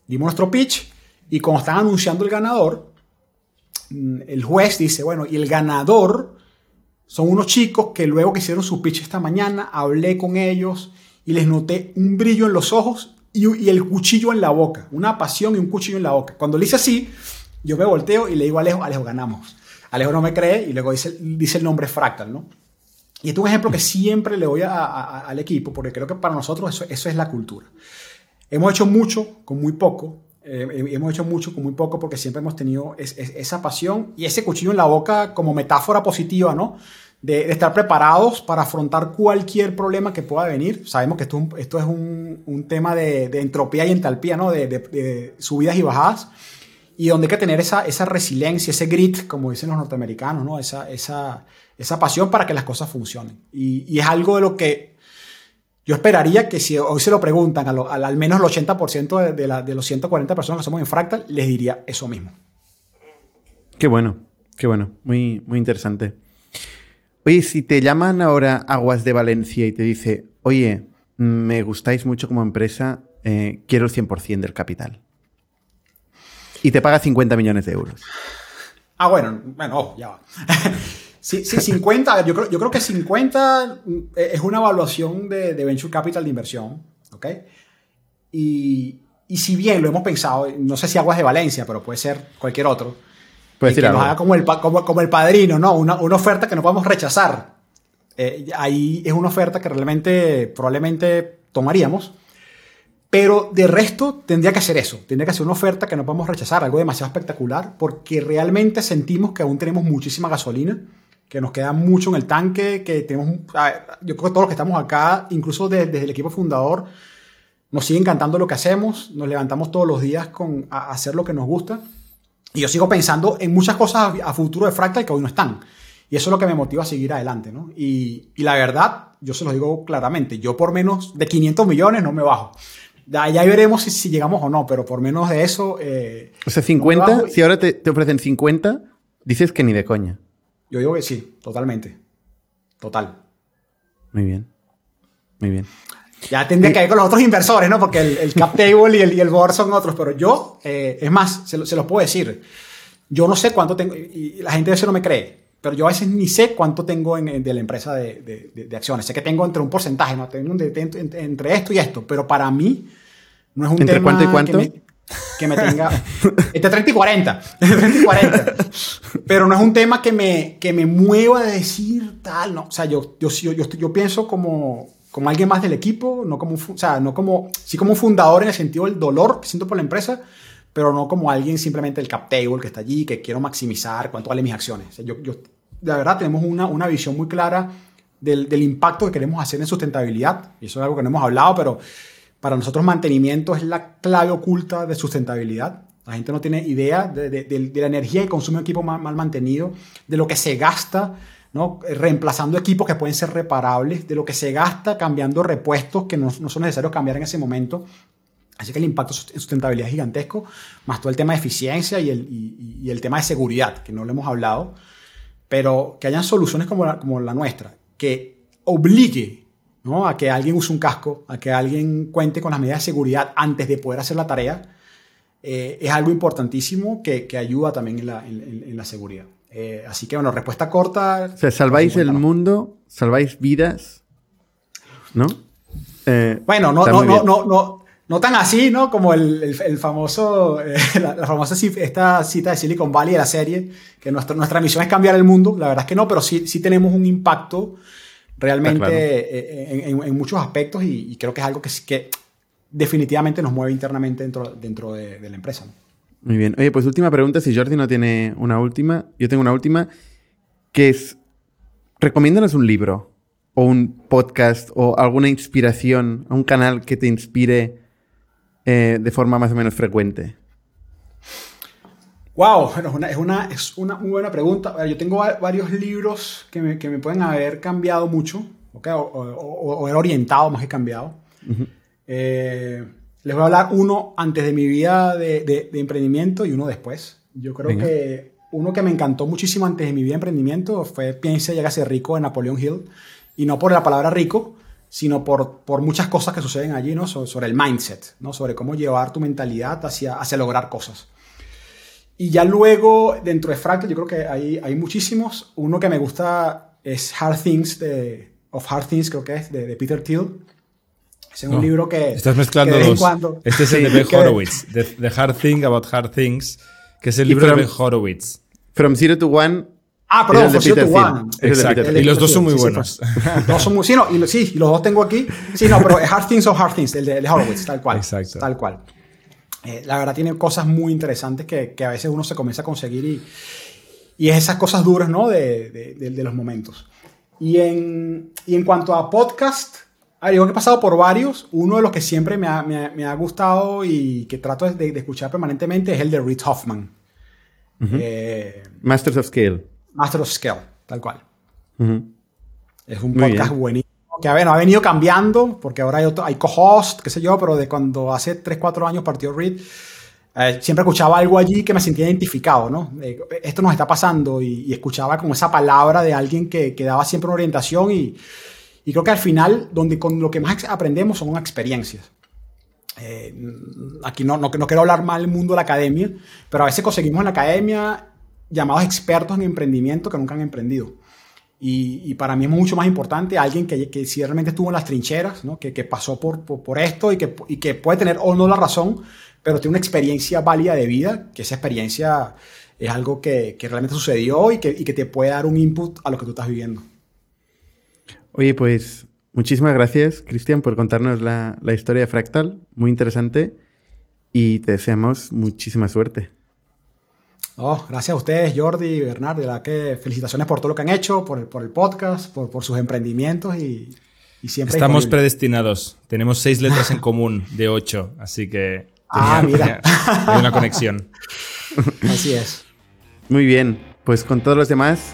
Dimos nuestro pitch y cuando están anunciando el ganador, el juez dice, bueno, y el ganador son unos chicos que luego que hicieron su pitch esta mañana, hablé con ellos y les noté un brillo en los ojos y, el cuchillo en la boca, una pasión y un cuchillo en la boca. Cuando le hice así, yo me volteo y le digo a Alejo, Alejo, ganamos. Alejo no me cree y luego dice, dice el nombre Fractal, ¿no? Y este es un ejemplo que siempre le doy al equipo porque creo que para nosotros eso, eso es la cultura. Hemos hecho mucho con muy poco. Eh, hemos hecho mucho con muy poco porque siempre hemos tenido es- es- esa pasión y ese cuchillo en la boca como metáfora positiva, ¿no? De, de estar preparados para afrontar cualquier problema que pueda venir. Sabemos que esto esto es un, un tema de, de entropía y entalpía, ¿no? De- de subidas y bajadas. y donde hay que tener esa, esa resiliencia, ese grit, como dicen los norteamericanos, ¿no? esa, esa, esa pasión para que las cosas funcionen. Y, y, es algo de lo que yo esperaría que si hoy se lo preguntan a al menos el 80% de, de, la, de, los 140 personas que somos en Fractal, les diría eso mismo. Qué bueno, qué bueno, muy, muy interesante. Oye, si te llaman ahora Aguas de Valencia y te dice, oye, me gustáis mucho como empresa, eh, quiero el 100% del capital. Y te paga 50 millones de euros. Ah, bueno, bueno, oh, ya va. (laughs) sí, sí, 50, yo creo, yo creo que 50 es una evaluación de, de Venture Capital de inversión, ¿ok? Y, y, si bien lo hemos pensado, no sé si Aguas de Valencia, pero puede ser cualquier otro, Puedes que nos haga como el, como, como el padrino, ¿no? Una, una, oferta que no podemos rechazar. Eh, ahí es una oferta que realmente, probablemente tomaríamos. Pero de resto tendría que hacer eso, tendría que hacer una oferta que no podemos rechazar, algo demasiado espectacular, porque realmente sentimos que aún tenemos muchísima gasolina, que nos queda mucho en el tanque, que tenemos, yo creo que todos los que estamos acá, incluso desde, desde el equipo fundador, nos sigue encantando lo que hacemos, nos levantamos todos los días con a hacer lo que nos gusta. Y yo sigo pensando en muchas cosas a, futuro de Fractal que hoy no están. Y eso es lo que me motiva a seguir adelante, ¿no? Y, y la verdad, yo se lo digo claramente, yo por menos de 500 millones no me bajo. Ya, ya veremos si, si, llegamos o no, pero por menos de eso... Eh, o sea, 50, no si ahora te, te, ofrecen 50, dices que ni de coña. Yo digo que sí, totalmente. Total. Muy bien. Muy bien. Ya tendría que ir con los otros inversores, ¿no? Porque el, el cap table y el, y el board son otros, pero yo, eh, es más, se, se los puedo decir. Yo no sé cuánto tengo, y la gente a veces no me cree, pero yo a veces ni sé cuánto tengo en, en, de la empresa de, de, de, acciones. Sé que tengo entre un porcentaje, ¿no? Tengo de, entre, entre, esto y esto, pero para mí no es un ¿Entre tema cuánto y cuánto? Me, que me tenga... (laughs) entre 30 y 40. Entre 30 y 40. Pero no es un tema que me, que me mueva de decir tal, no. O sea, yo, yo, yo, yo, yo pienso como, como alguien más del equipo, no como, o sea, no como, sí como un fundador en el sentido del dolor que siento por la empresa, pero no como alguien simplemente el cap table que está allí, que quiero maximizar cuánto valen mis acciones. O sea, yo, yo, de verdad, tenemos una, una visión muy clara del, del, impacto que queremos hacer en sustentabilidad, y eso es algo que no hemos hablado, pero para nosotros mantenimiento es la clave oculta de sustentabilidad. La gente no tiene idea de, de, la energía que consume un equipo mal, mal mantenido, de lo que se gasta ¿no? reemplazando equipos que pueden ser reparables, de lo que se gasta cambiando repuestos que no, no, son necesarios cambiar en ese momento. Así que el impacto en sustentabilidad es gigantesco, más todo el tema de eficiencia y el, y el tema de seguridad, que no lo hemos hablado, pero que hayan soluciones como la, como la nuestra, que obligue ¿no? a que alguien use un casco, a que alguien cuente con las medidas de seguridad antes de poder hacer la tarea, eh, es algo importantísimo que, que ayuda también en la, en, en la seguridad. Eh, así que, bueno, respuesta corta. O sea, salváis el mundo, salváis vidas, ¿no? Eh, bueno, no, no, no, no, no, no, tan así, ¿no? Como el, el, el famoso, (laughs) la, la, famosa esta cita de Silicon Valley de la serie, que nuestra, nuestra misión es cambiar el mundo. La verdad es que no, pero sí, sí tenemos un impacto realmente claro. en, en, en, muchos aspectos y, y, creo que es algo que, que definitivamente nos mueve internamente dentro, dentro de, de la empresa. ¿no? Muy bien. Oye, pues última pregunta, si Jordi no tiene una última, yo tengo una última, que es, recomiéndanos un libro o un podcast o alguna inspiración, un canal que te inspire eh, de forma más o menos frecuente. Wow, bueno, es, una, es, una, es una muy buena pregunta. Yo tengo varios libros que me, que me pueden haber cambiado mucho, ¿okay? o, o, o, haber orientado más que cambiado. Uh -huh. eh, les voy a hablar uno antes de mi vida de, de, de emprendimiento y uno después. Yo creo Venga. que uno que me encantó muchísimo antes de mi vida de emprendimiento fue Piense y hágase rico de Napoleon Hill. Y no por la palabra rico, sino por, por muchas cosas que suceden allí, ¿no? Sobre, sobre, el mindset, ¿no? Sobre cómo llevar tu mentalidad hacia, hacia lograr cosas. Y ya luego, dentro de Fractal, yo creo que hay, hay muchísimos. Uno que me gusta es Hard Things, de, of Hard Things, creo que es, de, de Peter Thiel. Es un no, libro que. Estás mezclando que dos. Cuando, este es el (laughs) de Ben Horowitz, the, the, Hard Thing About Hard Things, que es el libro from, de Ben Horowitz. From Zero to One. Ah, perdón, From Zero to One. Exacto. Y los dos son muy buenos. Sí, sí, dos son muy, sí, no, y, sí, los dos tengo aquí. Sí, no, pero Hard Things o Hard Things, el de, el de Horowitz, tal cual. Exacto. Tal cual. Eh, la verdad tiene cosas muy interesantes que, que, a veces uno se comienza a conseguir y, y es esas cosas duras, ¿no? De, de, de los momentos. Y en, y en cuanto a podcast, A yo que he pasado por varios. Uno de los que siempre me ha, me ha- me ha gustado y que trato de, escuchar permanentemente es el de Reid Hoffman. Eh, Masters of Scale. Master of Scale, tal cual. Es un Muy podcast buenísimo. Que bueno, ha venido cambiando, porque ahora hay, hay co-host, qué sé yo, pero de cuando hace 3, 4 años partió Reed, eh, siempre escuchaba algo allí que me sentía identificado, ¿no? Eh, esto nos está pasando y, escuchaba como esa palabra de alguien que, que daba siempre una orientación y, y creo que al final, donde con lo que más aprendemos son experiencias. Eh, aquí no, no, no quiero hablar mal del mundo de la academia, pero a veces conseguimos en la academia llamados expertos en emprendimiento que nunca han emprendido. Y, y para mí es mucho más importante alguien que, que sí realmente estuvo en las trincheras, ¿no? que, que pasó por, por, por esto y que, y que puede tener o no la razón, pero tiene una experiencia válida de vida, que esa experiencia es algo que, realmente sucedió y y que te puede dar un input a lo que tú estás viviendo. Oye, pues muchísimas gracias, Cristian, por contarnos la, la historia de Fractal. Muy interesante. Y te deseamos muchísima suerte. Oh, gracias a ustedes, Jordi y Bernard. De verdad que felicitaciones por todo lo que han hecho, por el, por el podcast, por, por sus emprendimientos y, y siempre. Estamos disponible. predestinados. Tenemos seis letras en (laughs) común de ocho, así que Ah, mira. hay una conexión. (laughs) Así es. Muy bien, pues con todos los demás,